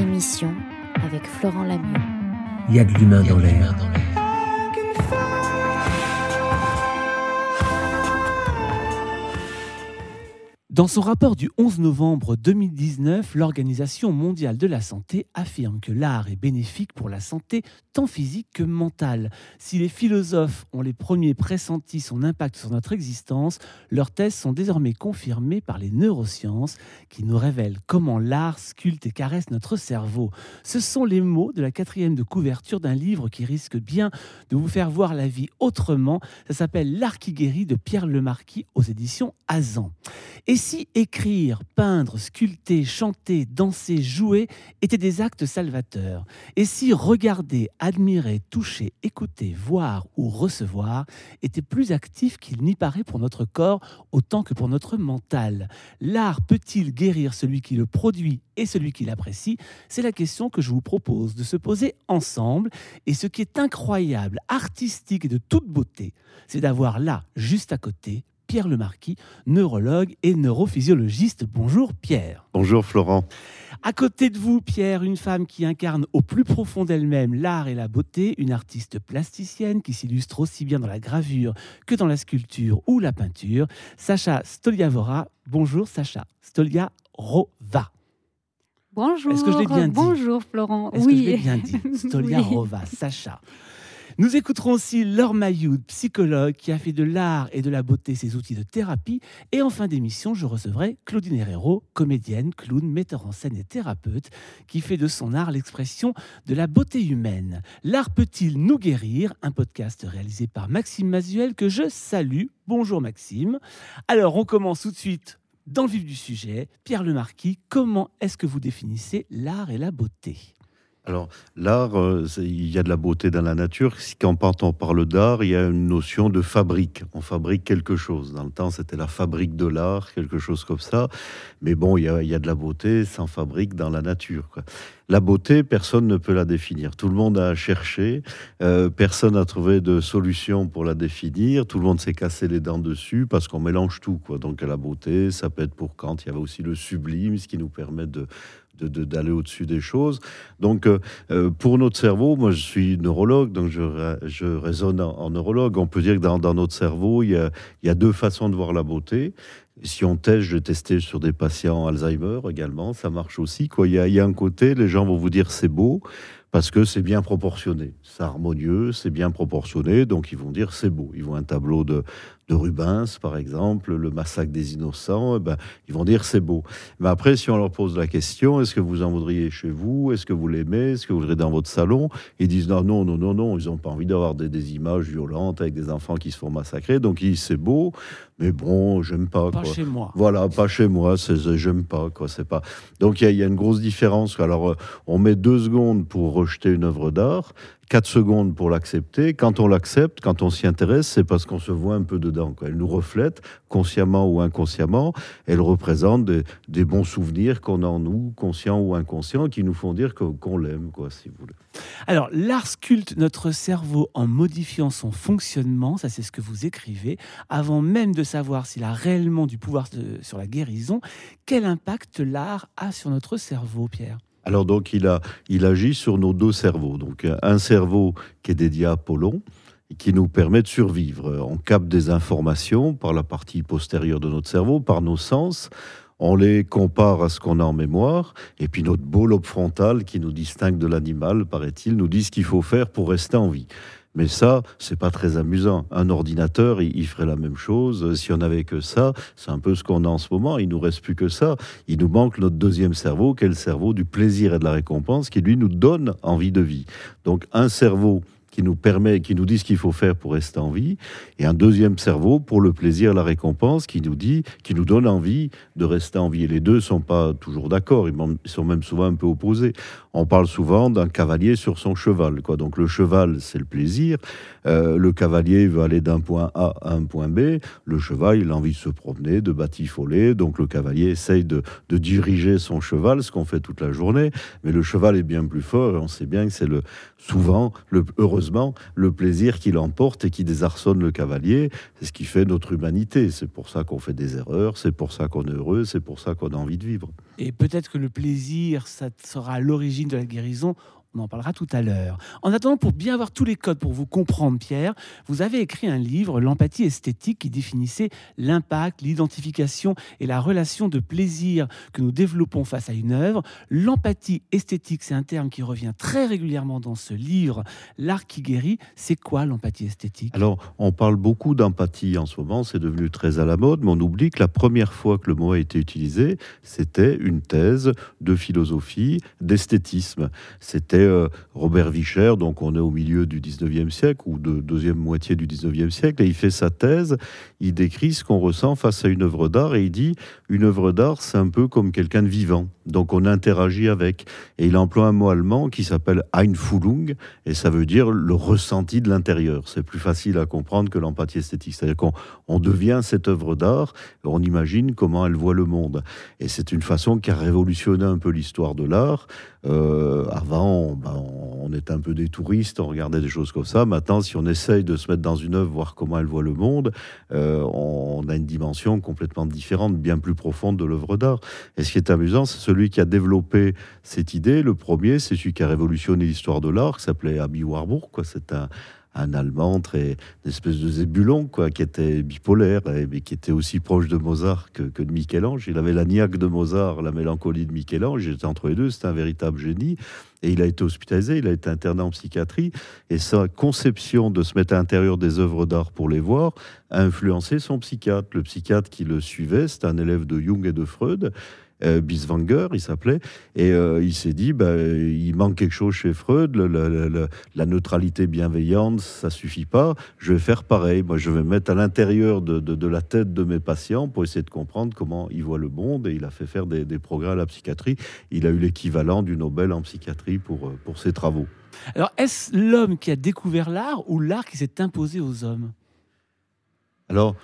Émission avec Florent Lamieux. Il y a de l'humain dans l'air. Dans son rapport du 11 novembre 2019, l'Organisation mondiale de la santé affirme que l'art est bénéfique pour la santé tant physique que mentale. Si les philosophes ont les premiers pressenti son impact sur notre existence, leurs thèses sont désormais confirmées par les neurosciences qui nous révèlent comment l'art sculpte et caresse notre cerveau. Ce sont les mots de la quatrième de couverture d'un livre qui risque bien de vous faire voir la vie autrement. Ça s'appelle L'art qui guérit de Pierre Lemarquis aux éditions Azan. Si écrire, peindre, sculpter, chanter, danser, jouer étaient des actes salvateurs, et si regarder, admirer, toucher, écouter, voir ou recevoir étaient plus actifs qu'il n'y paraît pour notre corps autant que pour notre mental, l'art peut-il guérir celui qui le produit et celui qui l'apprécie? C'est la question que je vous propose de se poser ensemble. Et ce qui est incroyable, artistique et de toute beauté, c'est d'avoir là, juste à côté, Pierre Lemarquis, neurologue et neurophysiologiste. Bonjour Pierre. Bonjour Florent. À côté de vous, Pierre, une femme qui incarne au plus profond d'elle-même l'art et la beauté, une artiste plasticienne qui s'illustre aussi bien dans la gravure que dans la sculpture ou la peinture, Sacha Stoliavora. Bonjour Sacha Stoliarova. Bonjour. Est-ce que je l'ai bien dit Bonjour Florent. Est-ce oui. que je l'ai bien dit Stoliarova, Sacha. Nous écouterons aussi Laure Mayoud, psychologue, qui a fait de l'art et de la beauté ses outils de thérapie. Et en fin d'émission, je recevrai Claudine Herrero, comédienne, clown, metteur en scène et thérapeute, qui fait de son art l'expression de la beauté humaine. L'art peut-il nous guérir? Un podcast réalisé par Maxime Mazuel que je salue. Bonjour Maxime. Alors, on commence tout de suite dans le vif du sujet. Pierre Lemarquis, comment est-ce que vous définissez l'art et la beauté? Alors, l'art, euh, il y a de la beauté dans la nature. Quand on parle d'art, il y a une notion de fabrique. On fabrique quelque chose. Dans le temps, c'était la fabrique de l'art, quelque chose comme ça. Mais bon, il y a, de la beauté sans fabrique dans la nature. La beauté, personne ne peut la définir. Tout le monde a cherché, euh, personne n'a trouvé de solution pour la définir. Tout le monde s'est cassé les dents dessus parce qu'on mélange tout. Quoi. Donc la beauté, ça peut être pour Kant. Il y avait aussi le sublime, ce qui nous permet de- d'aller au-dessus des choses. Donc, euh, euh, pour notre cerveau, moi je suis neurologue, donc je, je raisonne en, en neurologue. On peut dire que dans, dans notre cerveau, il y, a, il y a deux façons de voir la beauté. Si on teste, je testais sur des patients Alzheimer également, ça marche aussi. Quoi. Il, y a, il y a un côté, les gens vont vous dire c'est beau parce que c'est bien proportionné, c'est harmonieux, c'est bien proportionné, donc ils vont dire c'est beau. Ils vont un tableau de, de Rubens, par exemple, le massacre des innocents, eh ben, ils vont dire c'est beau. Mais après, si on leur pose la question, est-ce que vous en voudriez chez vous? Est-ce que vous l'aimez? Est-ce que vous voudriez dans votre salon? Ils disent non, non, non, non, non, ils n'ont pas envie d'avoir des, des images violentes avec des enfants qui se font massacrer. Donc ils disent c'est beau, mais bon, j'aime pas. Pas quoi. chez moi. Voilà, pas chez moi, j'aime pas quoi, c'est pas. Donc il y, y a une grosse différence. Alors euh, on met deux secondes pour rejeter une œuvre d'art, quatre secondes pour l'accepter. Quand on l'accepte, quand on s'y intéresse, c'est parce qu'on se voit un peu dedans. Elle nous reflète, consciemment ou inconsciemment. Elle représente des, bons souvenirs qu'on a en nous, conscients ou inconscients, qui nous font dire qu'on l'aime, quoi, si vous voulez. Alors, l'art sculpte notre cerveau en modifiant son fonctionnement, ça c'est ce que vous écrivez, avant même de savoir s'il a réellement du pouvoir sur la guérison. Quel impact l'art a sur notre cerveau, Pierre? Alors donc il, agit sur nos deux cerveaux. Donc un cerveau qui est dédié à Apollon et qui nous permet de survivre. On capte des informations par la partie postérieure de notre cerveau, par nos sens. On les compare à ce qu'on a en mémoire. Et puis notre beau lobe frontal qui nous distingue de l'animal, paraît-il, nous dit ce qu'il faut faire pour rester en vie. Mais ça, c'est pas très amusant. Un ordinateur, il, ferait la même chose. Euh, Si on n'avait que ça, c'est un peu ce qu'on a en ce moment. Il nous reste plus que ça. Il nous manque notre deuxième cerveau, qui est le cerveau du plaisir et de la récompense, qui lui nous donne envie de vie. Donc un cerveau qui nous permet, qui nous dit ce qu'il faut faire pour rester en vie, et un deuxième cerveau pour le plaisir la récompense, qui nous dit, qui nous donne envie de rester en vie. Et les deux sont pas toujours d'accord. Ils sont même souvent un peu opposés. on parle souvent d'un cavalier sur son cheval. Quoi. Donc le cheval, c'est le plaisir. Euh, le cavalier veut aller d'un point A à un point B. Le cheval, il a envie de se promener, de batifoler. Donc le cavalier essaye de, diriger son cheval, ce qu'on fait toute la journée. Mais le cheval est bien plus fort et on sait bien que c'est le, souvent, le, heureusement, le plaisir qui l'emporte et qui désarçonne le cavalier. C'est ce qui fait notre humanité. C'est pour ça qu'on fait des erreurs, c'est pour ça qu'on est heureux, c'est pour ça qu'on a envie de vivre. Et peut-être que le plaisir, ça sera l'origine de la guérison. On en parlera tout à l'heure. En attendant, pour bien avoir tous les codes pour vous comprendre, Pierre, vous avez écrit un livre, L'empathie esthétique, qui définissait l'impact, l'identification et la relation de plaisir que nous développons face à une œuvre. L'empathie esthétique, c'est un terme qui revient très régulièrement dans ce livre, L'art qui guérit. C'est quoi l'empathie esthétique? Alors, on parle beaucoup d'empathie en ce moment, c'est devenu très à la mode, mais on oublie que la première fois que le mot a été utilisé, c'était une thèse de philosophie, d'esthétisme. C'était euh, Robert Vicher, donc on est au milieu du 19e siècle ou de deuxième moitié du 19e siècle, et il fait sa thèse, il décrit ce qu'on ressent face à une œuvre d'art, et il dit, une œuvre d'art, c'est un peu comme quelqu'un de vivant, donc on interagit avec. Et il emploie un mot allemand qui s'appelle Einfühlung, et ça veut dire le ressenti de l'intérieur. C'est plus facile à comprendre que l'empathie esthétique, c'est-à-dire qu'on on devient cette œuvre d'art, on imagine comment elle voit le monde. Et c'est une façon qui a révolutionné un peu l'histoire de l'art. Euh, avant, ben, on était un peu des touristes, on regardait des choses comme ça. Maintenant, si on essaye de se mettre dans une œuvre, voir comment elle voit le monde, euh, on a une dimension complètement différente, bien plus profonde de l'œuvre d'art. Et ce qui est amusant, c'est celui qui a développé cette idée. Le premier, c'est celui qui a révolutionné l'histoire de l'art, qui s'appelait Abby Warburg. C'est un un Allemand très une espèce de zébulon quoi, qui était bipolaire, mais qui était aussi proche de Mozart que, de Michel-Ange. Il avait la niaque de Mozart, la mélancolie de Michel-Ange. Il était entre les deux. C'était un véritable génie. Et il a été hospitalisé, il a été interné en psychiatrie. Et sa conception de se mettre à l'intérieur des œuvres d'art pour les voir a influencé son psychiatre. Le psychiatre qui le suivait, c'était un élève de Jung et de Freud. Euh, Biswanger, il s'appelait, et euh, il s'est dit, bah, il manque quelque chose chez Freud, la neutralité bienveillante, ça suffit pas, je vais faire pareil, moi je vais mettre à l'intérieur de, la tête de mes patients pour essayer de comprendre comment ils voient le monde, et il a fait faire des, progrès à la psychiatrie, il a eu l'équivalent du Nobel en psychiatrie pour, euh, pour ses travaux. Alors est-ce l'homme qui a découvert l'art ou l'art qui s'est imposé aux hommes? Alors,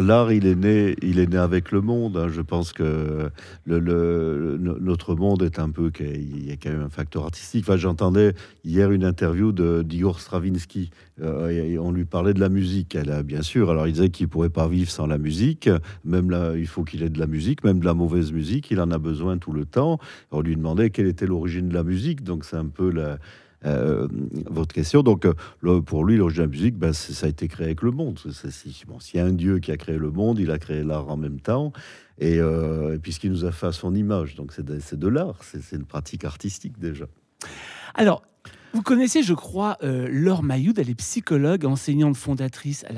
l'art, il est né, il est né avec le monde. Hein. Je pense que le, notre monde est un peu, il y a quand même un facteur artistique. Enfin, j'entendais hier une interview de d'Igor Stravinsky. Euh, et on lui parlait de la musique. Elle bien sûr. Alors, il disait qu'il pourrait pas vivre sans la musique. Même là, il faut qu'il ait de la musique, même de la mauvaise musique. Il en a besoin tout le temps. On lui demandait quelle était l'origine de la musique. Donc, c'est un peu la euh, votre question. Donc, euh, pour lui, l'origine de la musique, ben, ça a été créé avec le monde. S'il y a un Dieu qui a créé le monde, il a créé l'art en même temps. Et, euh, puisqu'il nous a fait à son image. Donc, c'est de, de l'art. C'est une pratique artistique déjà. Alors, vous connaissez, je crois, euh, Laure Mayoud, elle est psychologue, enseignante fondatrice à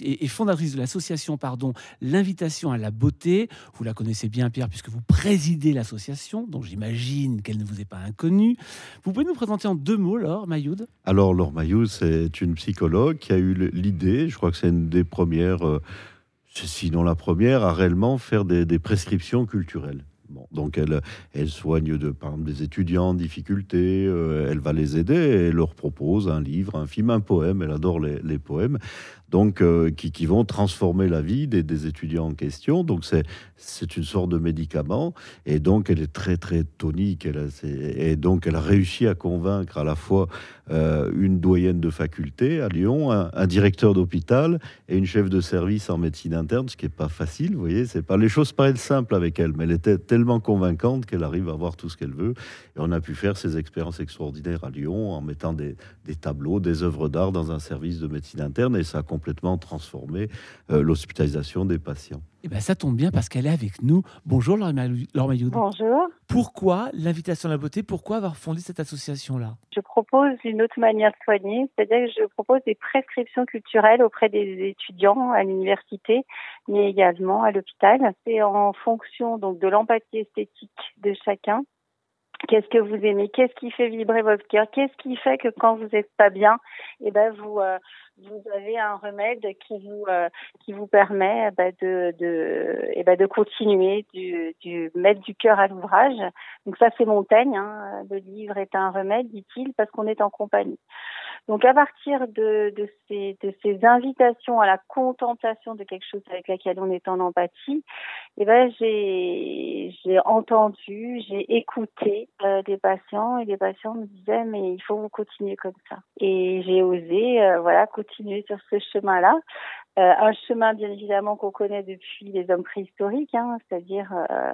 et fondatrice de l'association, pardon, l'invitation à la beauté. Vous la connaissez bien, Pierre, puisque vous présidez l'association, donc j'imagine qu'elle ne vous est pas inconnue. Vous pouvez nous présenter en deux mots, Laure Mayoud Alors, Laure Mayoud, c'est une psychologue qui a eu l'idée, je crois que c'est une des premières, euh, sinon la première, à réellement faire des prescriptions culturelles donc elle, elle soigne par des étudiants en difficulté, euh, elle va les aider et leur propose un livre, un film, un poème, elle adore les poèmes, donc euh, qui, qui, vont transformer la vie des, étudiants en question. Donc c'est, une sorte de médicament et donc elle est très très tonique. Elle et donc elle a réussi à convaincre à la fois euh, une doyenne de faculté à Lyon, un, directeur d'hôpital et une chef de service en médecine interne, ce qui n'est pas facile. Vous voyez, c'est pas les choses paraissent simples avec elle, mais elle était tellement convaincante qu'elle arrive à voir tout ce qu'elle veut. Et on a pu faire ces expériences extraordinaires à Lyon en mettant des, des tableaux, des œuvres d'art dans un service de médecine interne et ça a complètement transformé euh, l'hospitalisation des patients. Eh bien, ça tombe bien parce qu'elle est avec nous. Bonjour Laure Mayoud. Bonjour. Pourquoi l'invitation à la beauté Pourquoi avoir fondé cette association-là? Je propose une autre manière de soigner, c'est-à-dire que je propose des prescriptions culturelles auprès des étudiants à l'université, mais également à l'hôpital. C'est en fonction donc de l'empathie esthétique de chacun Qu'est-ce que vous aimez? Qu'est-ce qui fait vibrer votre cœur? Qu'est-ce qui fait que quand vous n'êtes pas bien, eh ben vous euh, vous avez un remède qui vous euh, qui vous permet eh ben, de de eh ben, de continuer, du, du mettre du cœur à l'ouvrage. Donc ça c'est Montaigne. Hein. Le livre est un remède, dit-il, parce qu'on est en compagnie. Donc à partir de, de, ces, de ces invitations à la contemplation de quelque chose avec laquelle on est en empathie, eh ben j'ai entendu, j'ai écouté euh, des patients et les patients me disaient mais il faut continuer comme ça. Et j'ai osé euh, voilà continuer sur ce chemin-là. Euh, un chemin bien évidemment qu'on connaît depuis les hommes préhistoriques, hein, c'est-à-dire euh,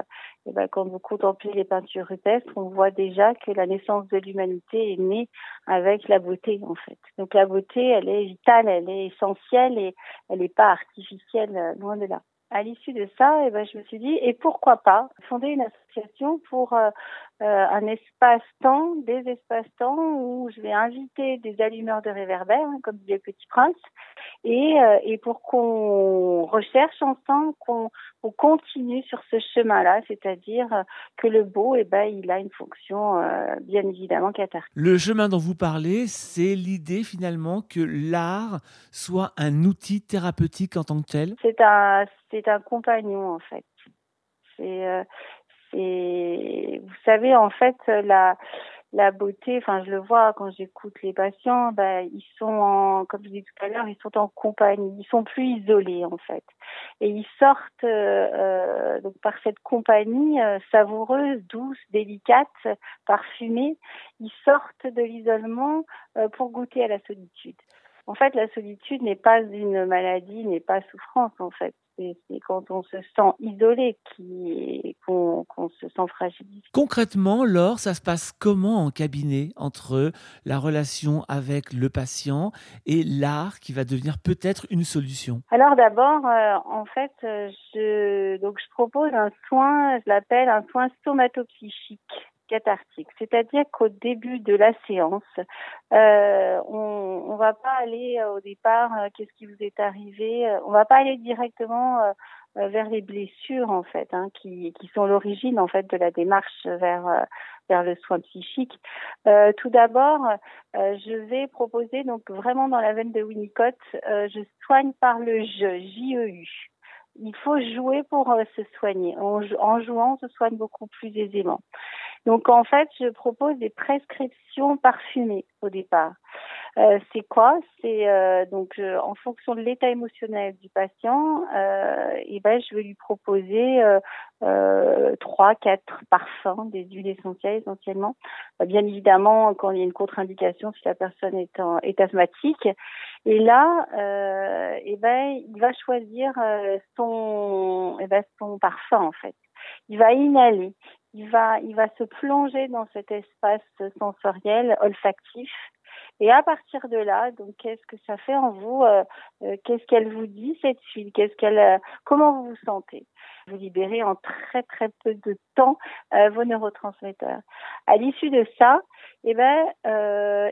quand vous contemplez les peintures rupestres, on voit déjà que la naissance de l'humanité est née avec la beauté en fait. Donc la beauté, elle est vitale, elle est essentielle et elle n'est pas artificielle, euh, loin de là. À l'issue de ça, eh ben, je me suis dit, et pourquoi pas fonder une association pour euh, euh, un espace-temps, des espaces-temps où je vais inviter des allumeurs de réverbères, hein, comme dit le Petit Prince, et, euh, et pour qu'on recherche ensemble, qu'on continue sur ce chemin-là, c'est-à-dire que le beau, eh ben, il a une fonction euh, bien évidemment cathartique. Le chemin dont vous parlez, c'est l'idée finalement que l'art soit un outil thérapeutique en tant que tel? C'est un, c'est un compagnon en fait. C'est et vous savez, en fait, la, la beauté, enfin, je le vois quand j'écoute les patients, ben, ils sont en, comme je disais tout à l'heure, ils sont en compagnie, ils sont plus isolés, en fait. Et ils sortent, euh, euh donc, par cette compagnie euh, savoureuse, douce, délicate, parfumée, ils sortent de l'isolement euh, pour goûter à la solitude. En fait, la solitude n'est pas une maladie, n'est pas souffrance, en fait. C'est quand on se sent isolé qu'on se sent fragilisé. Concrètement, Laure, ça se passe comment en cabinet entre la relation avec le patient et l'art qui va devenir peut-être une solution? Alors d'abord, euh, en fait, je, donc je propose un soin, je l'appelle un soin stomatopsychique C'est-à-dire qu'au début de la séance, euh, on ne va pas aller euh, au départ, euh, qu'est-ce qui vous est arrivé On va pas aller directement vers les blessures en fait, hein, qui, sont l'origine en fait de la démarche vers le soin psychique. tout d'abord, je vais proposer donc vraiment dans la veine de Winnicott, je soigne par le jeu, J-E-U il faut jouer pour se soigner. En, jouant, on se soigne beaucoup plus aisément. Donc en fait, je propose des prescriptions parfumées au départ. Euh, c'est quoi? C'est euh, donc euh, en fonction de l'état émotionnel du patient, et ben je vais lui proposer trois, quatre parfums, des huiles essentielles essentiellement. bien évidemment, quand il y a une contre-indication, si la personne est, est asthmatique, et là, et ben il va choisir son, et ben, son parfum en fait. Il va inhaler il va, il va se plonger dans cet espace sensoriel, olfactif. Et à partir de là, donc, qu'est-ce que ça fait en vous euh, euh, Qu'est-ce qu'elle vous dit cette huile Qu'est-ce qu'elle euh, Comment vous vous sentez? Vous libérez en très très peu de temps vos neurotransmetteurs. À l'issue de ça, eh ben,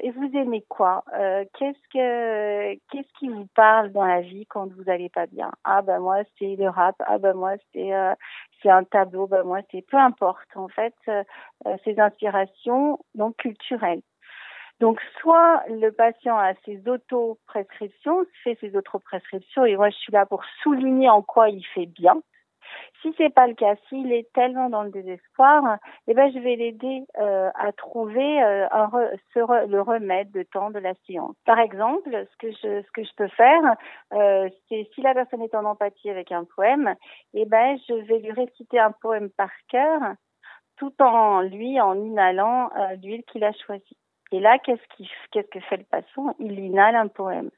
et vous aimez quoi? Qu'est-ce que qu'est-ce qui vous parle dans la vie quand vous n'allez pas bien? Ah ben moi c'est le rap. Ah ben moi c'est c'est un tableau. Ben moi c'est peu importe en fait ces inspirations donc culturelles. Donc, soit le patient a ses auto-prescriptions, fait ses auto-prescriptions, et moi je suis là pour souligner en quoi il fait bien. Si c'est pas le cas, s'il est tellement dans le désespoir, eh ben je vais l'aider euh, à trouver euh, le remède de temps de la séance. Par exemple, ce que je ce que je peux faire, euh, c'est si la personne est en empathie avec un poème, eh ben je vais lui réciter un poème par cœur, tout en lui en inhalant l'huile qu'il a choisie. Et là, qu'est-ce qu'est-ce que fait le patient? Il inhale un poème.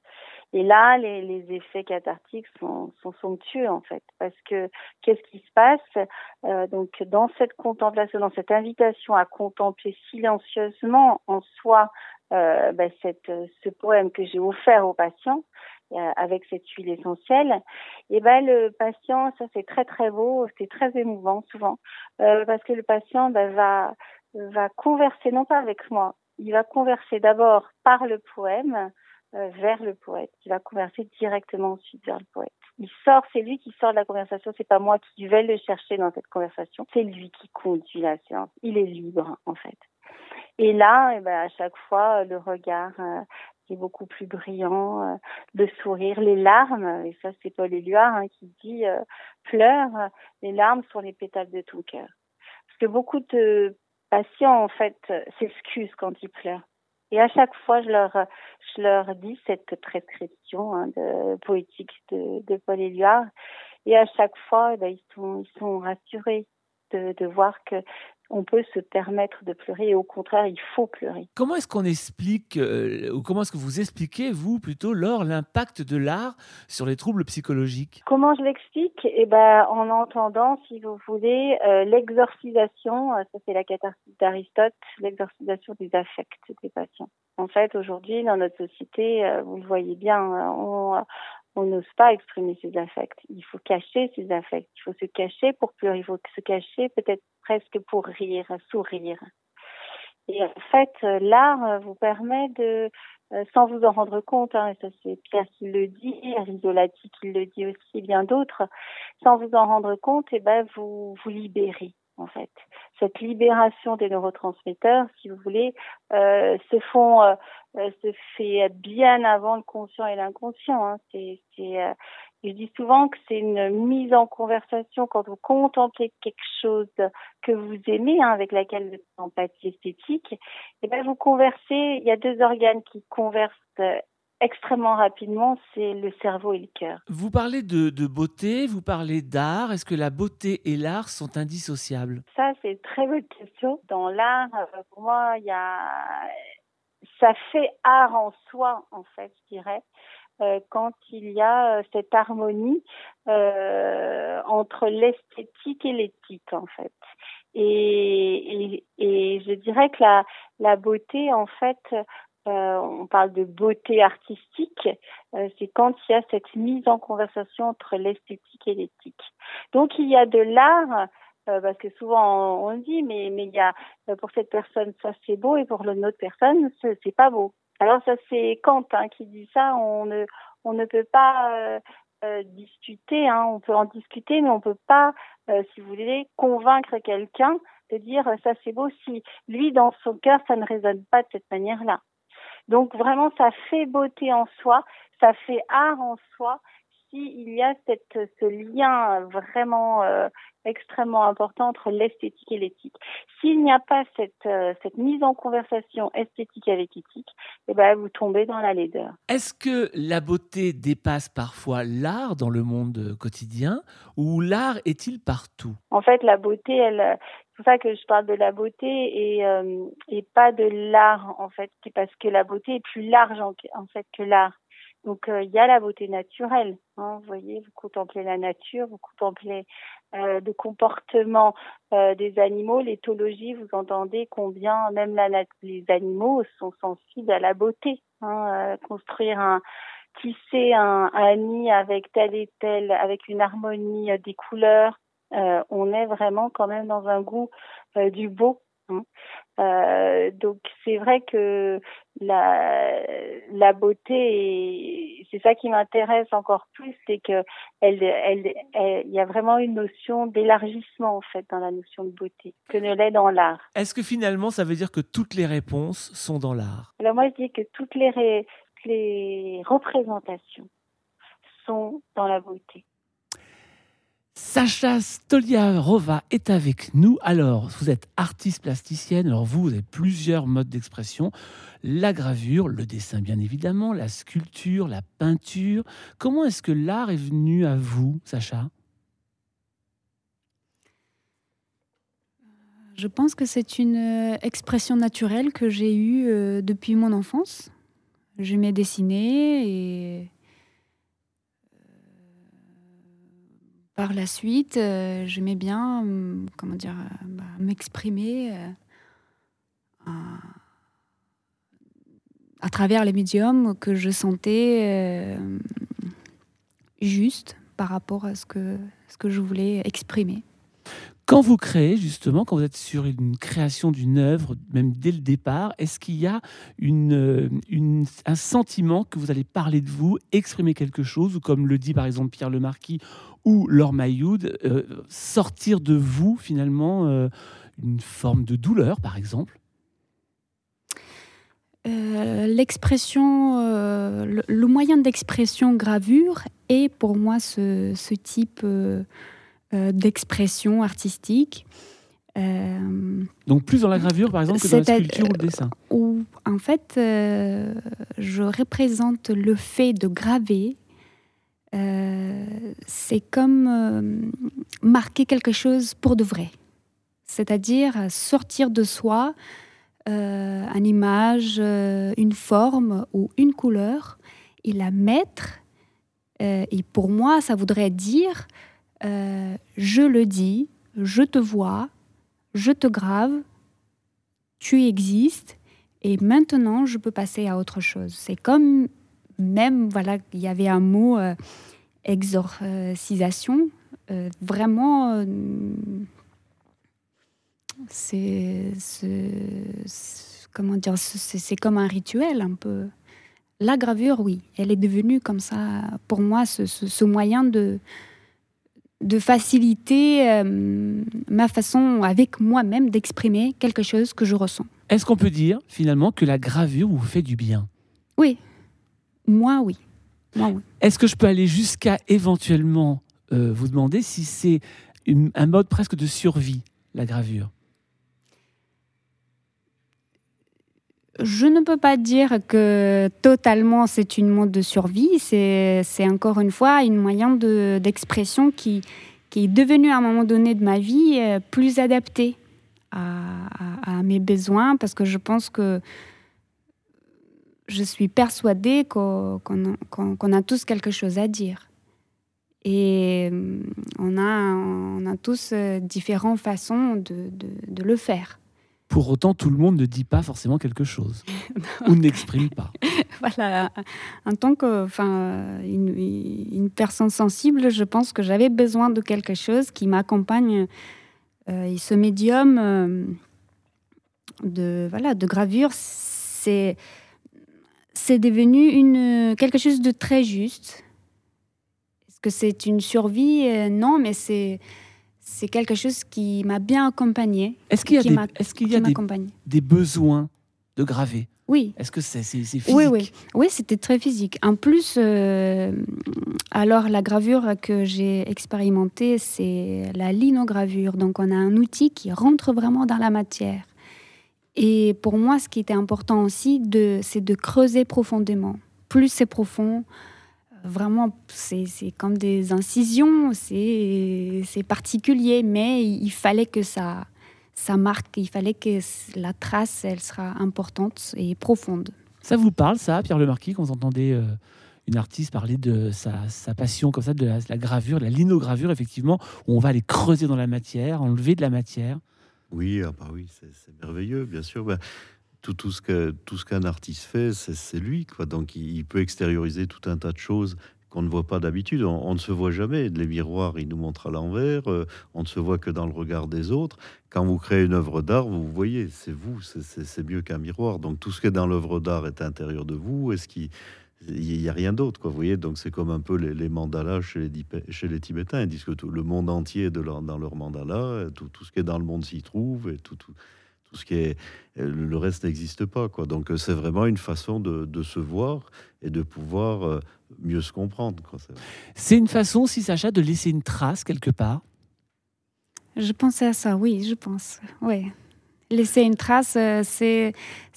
Et là, les, les effets cathartiques sont, sont, somptueux en fait, parce que qu'est-ce qui se passe? Euh, Donc, dans cette contemplation, dans cette invitation à contempler silencieusement en soi euh, ben, cette, ce poème que j'ai offert au patient euh, avec cette huile essentielle, et ben le patient, ça c'est très très beau, c'est très émouvant souvent, euh, parce que le patient ben, va va converser non pas avec moi, il va converser d'abord par le poème euh, vers le poète. Il va converser directement ensuite vers le poète. Il sort, c'est lui qui sort de la conversation, c'est pas moi qui vais le chercher dans cette conversation, c'est lui qui conduit la séance. Il est libre en fait. Et là, eh ben, à chaque fois, le regard euh, est beaucoup plus brillant, euh, le sourire, les larmes, et ça c'est Paul Éluard hein, qui dit euh, pleure, les larmes sont les pétales de ton cœur. Parce que beaucoup de patients en fait s'excusent quand ils pleurent. Et à chaque fois, je leur, je leur dis cette prescription hein, de poétique de, de Paul Éluard. Et à chaque fois, eh ben, ils, sont, ils sont rassurés de, de voir que on peut se permettre de pleurer et au contraire, il faut pleurer. Comment est-ce qu'on explique, euh, ou comment est-ce que vous expliquez, vous plutôt, Laure, l'impact de l'art sur les troubles psychologiques? Comment je l'explique? Eh ben, en entendant, si vous voulez, euh, l'exorcisation, euh, ça c'est la catharsis d'Aristote, l'exorcisation des affects des patients. En fait, aujourd'hui, dans notre société, vous le voyez bien, on, on n'ose pas exprimer ses affects. Il faut cacher ses affects. Il faut se cacher pour pleurer. Il faut se cacher peut-être presque pour rire, sourire. Et en fait, l'art vous permet de, euh, sans vous en rendre compte, hein, et ça c'est Pierre qui le dit, Risolati qui le dit aussi, bien d'autres, sans vous en rendre compte, et eh ben vous vous libérez en fait. Cette libération des neurotransmetteurs, si vous voulez, euh, se font, euh, euh, se fait bien avant le conscient et l'inconscient. Hein. C'est, euh, je dis souvent que c'est une mise en conversation quand vous contemplez quelque chose que vous aimez, hein, avec laquelle vous êtes empathie esthétique. Et eh ben vous conversez. Il y a deux organes qui conversent extrêmement rapidement, c'est le cerveau et le cœur. Vous parlez de, beauté, vous parlez d'art. Est-ce que la beauté et l'art sont indissociables? Ça, c'est une très bonne question. Dans l'art, euh, pour moi, il y a... ça fait art en soi, en fait, je dirais. Euh, quand il y a euh, cette harmonie entre l'esthétique et l'éthique en fait. Et, et, je dirais que la, la beauté en fait euh, on parle de beauté artistique, euh, c'est quand il y a cette mise en conversation entre l'esthétique et l'éthique. Donc il y a de l'art, euh, parce que souvent on, dit, mais mais il y a pour cette personne ça c'est beau et pour l'autre personne c'est pas beau. Alors ça c'est Kant hein, qui dit ça. On ne on ne peut pas discuter, hein, on peut en discuter, mais on peut pas, si vous voulez, convaincre quelqu'un de dire ça c'est beau si lui dans son cœur ça ne résonne pas de cette manière-là. Donc vraiment, ça fait beauté en soi, ça fait art en soi s'il y a cette, ce lien vraiment euh, extrêmement important entre l'esthétique et l'éthique. S'il n'y a pas cette, euh, cette mise en conversation esthétique avec éthique, eh ben, vous tombez dans la laideur. Est-ce que la beauté dépasse parfois l'art dans le monde quotidien ou l'art est-il partout? En fait, la beauté, elle, pour ça que je parle de la beauté et, euh, et pas de l'art en fait, parce que la beauté est plus large en, fait que l'art. Donc euh, il y a la beauté naturelle. Hein, vous voyez, vous contemplez la nature, vous contemplez euh, le comportement euh, des animaux, l'éthologie. Vous entendez combien même la, les animaux sont sensibles à la beauté. Hein, construire un tisser un, un nid avec tel et tel, avec une harmonie des couleurs, euh, on est vraiment quand même dans un goût euh, du beau. Hein. Euh, donc c'est vrai que la, la beauté, c'est ça qui m'intéresse encore plus, c'est que elle, elle, il y a vraiment une notion d'élargissement en fait dans la notion de beauté que ne l'est dans l'art. Est-ce que finalement ça veut dire que toutes les réponses sont dans l'art? Alors moi je dis que toutes les, les représentations sont dans la beauté. Sacha Stoliarova est avec nous. Alors, vous êtes artiste plasticienne. Alors, vous, vous avez plusieurs modes d'expression la gravure, le dessin, bien évidemment, la sculpture, la peinture. Comment est-ce que l'art est venu à vous, Sacha? Je pense que c'est une euh, expression naturelle que j'ai eue euh, depuis mon enfance. Je m'ai dessiné et par la suite, euh, j'aimais bien, dire, euh, bah, m'exprimer euh, à, travers les médiums que je sentais juste par rapport à ce que, ce que je voulais exprimer. Quand vous créez, justement, quand vous êtes sur une création d'une œuvre, même dès le départ, est-ce qu'il y a une, un sentiment que vous allez parler de vous, exprimer quelque chose, ou comme le dit par exemple Pierre Le Marquis ou Laure Mailloud, euh, sortir de vous finalement euh, une forme de douleur, par exemple? Euh, L'expression, le, moyen d'expression gravure est pour moi ce type d'expression artistique. Donc plus dans la gravure, par exemple, que dans la sculpture ou le dessin Où, en fait, je représente le fait de graver euh, c'est comme euh, marquer quelque chose pour de vrai. C'est-à-dire sortir de soi euh, une image, une forme ou une couleur et la mettre. et pour moi, ça voudrait dire je le dis, je te vois, je te grave, tu existes et maintenant je peux passer à autre chose. C'est comme même, voilà, il y avait un mot euh, exorcisation. Euh, vraiment, euh, c'est comment dire, c'est comme un rituel un peu. La gravure, oui, elle est devenue comme ça pour moi ce, moyen de de faciliter ma façon avec moi-même d'exprimer quelque chose que je ressens. Est-ce qu'on peut dire finalement que la gravure vous fait du bien? Oui, moi, oui. Est-ce que je peux aller jusqu'à éventuellement euh, vous demander si c'est un mode presque de survie, la gravure? Je ne peux pas dire que totalement c'est une mode de survie. C'est encore une fois une moyen d'expression qui, qui est devenu à un moment donné de ma vie euh, plus adapté à, mes besoins parce que je pense que je suis persuadée qu'on a tous quelque chose à dire. Et euh, on a, on a tous euh, différentes façons de, de, le faire. Pour autant, tout le monde ne dit pas forcément quelque chose ou n'exprime pas. voilà. En tant que, enfin, une, une, personne sensible, je pense que j'avais besoin de quelque chose qui m'accompagne. Euh, et ce médium de, voilà, de gravure, c'est c'est devenu une, quelque chose de très juste. Est-ce que c'est une survie? Euh, Non, mais c'est c'est quelque chose qui m'a bien accompagné. Est-ce qu'il y a, des, est qu'il y a des, des, besoins de graver? Oui. Est-ce que c'est physique Oui, oui. Oui, c'était très physique. En plus, euh, alors la gravure que j'ai expérimentée, c'est la linogravure. Donc on a un outil qui rentre vraiment dans la matière. Et pour moi, ce qui était important aussi, c'est de creuser profondément. Plus c'est profond, vraiment, c'est comme des incisions, c'est particulier, mais il fallait que ça, ça marque, il fallait que la trace, elle sera importante et profonde. Ça vous parle, ça, Pierre Le Marquis, quand vous entendez euh, une artiste parler de sa, sa, passion comme ça, de la, la gravure, la linogravure, effectivement, où on va aller creuser dans la matière, enlever de la matière? Oui, ah bah oui, c'est merveilleux, bien sûr. Bah, tout, ce que tout ce qu'un artiste fait, c'est lui. Donc il, peut extérioriser tout un tas de choses qu'on ne voit pas d'habitude. On, ne se voit jamais. Les miroirs, ils nous montrent à l'envers. Euh, on ne se voit que dans le regard des autres. Quand vous créez une œuvre d'art, vous voyez, c'est vous, c'est mieux qu'un miroir. Donc tout ce qui est dans l'œuvre d'art est intérieur de vous. Il n'y a rien d'autre. Vous voyez, donc c'est comme un peu les, mandalas chez les, Tibétains. Ils disent que tout, le monde entier est dans leur mandala, tout, ce qui est dans le monde s'y trouve, tout, ce qui est. Le reste n'existe pas, quoi. Donc c'est vraiment une façon de, de, se voir et de pouvoir euh, mieux se comprendre. C'est une façon, si Sacha, de laisser une trace quelque part? Je pensais à ça, oui, je pense. Oui laisser une trace, euh, c'est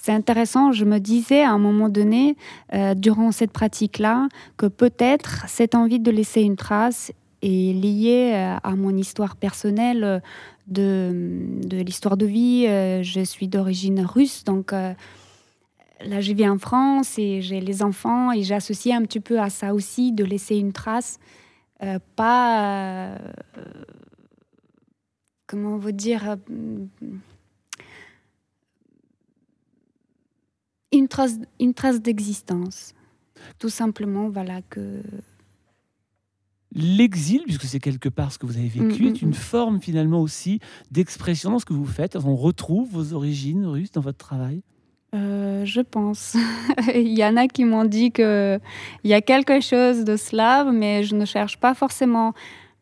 intéressant. Je me disais à un moment donné, euh, durant cette pratique-là, que peut-être cette envie de laisser une trace est liée euh, à mon histoire personnelle de, de l'histoire de vie. Je suis d'origine russe, donc là, je vis en France et j'ai les enfants et j'ai associé un petit peu à ça aussi, de laisser une trace. pas. comment vous dire une trace, une trace d'existence. Tout simplement, voilà que. L'exil, puisque c'est quelque part ce que vous avez vécu, Mm, est mm, une mm. forme finalement aussi d'expression dans ce que vous faites. On retrouve vos origines russes dans votre travail. Euh, je pense. Il y en a qui m'ont dit que il y a quelque chose de slave, mais je ne cherche pas forcément.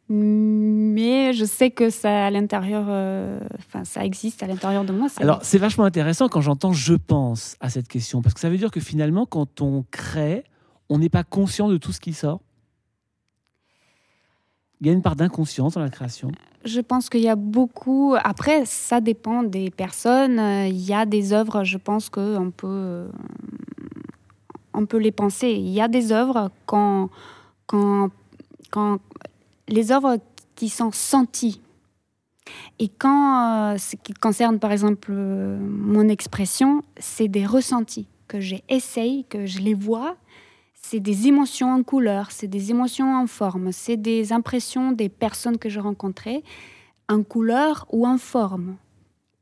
Mais je sais que ça à l'intérieur, euh, enfin ça existe à l'intérieur de moi. Alors, c'est vachement intéressant quand j'entends je pense à cette question, parce que ça veut dire que finalement, quand on crée, on n'est pas conscient de tout ce qui sort. Il y a une part d'inconscience dans la création. Je pense qu'il y a beaucoup. Après, ça dépend des personnes. Euh, Il y a des œuvres, je pense qu'on peut, euh, on peut les penser. Il y a des œuvres quand, quand, quand les œuvres qui sont senties. Et quand euh, ce qui concerne, par exemple, mon expression, c'est des ressentis que j'essaye, que je les vois. C'est des émotions en couleur, c'est des émotions en forme, c'est des impressions des personnes que je rencontrais en couleur ou en forme.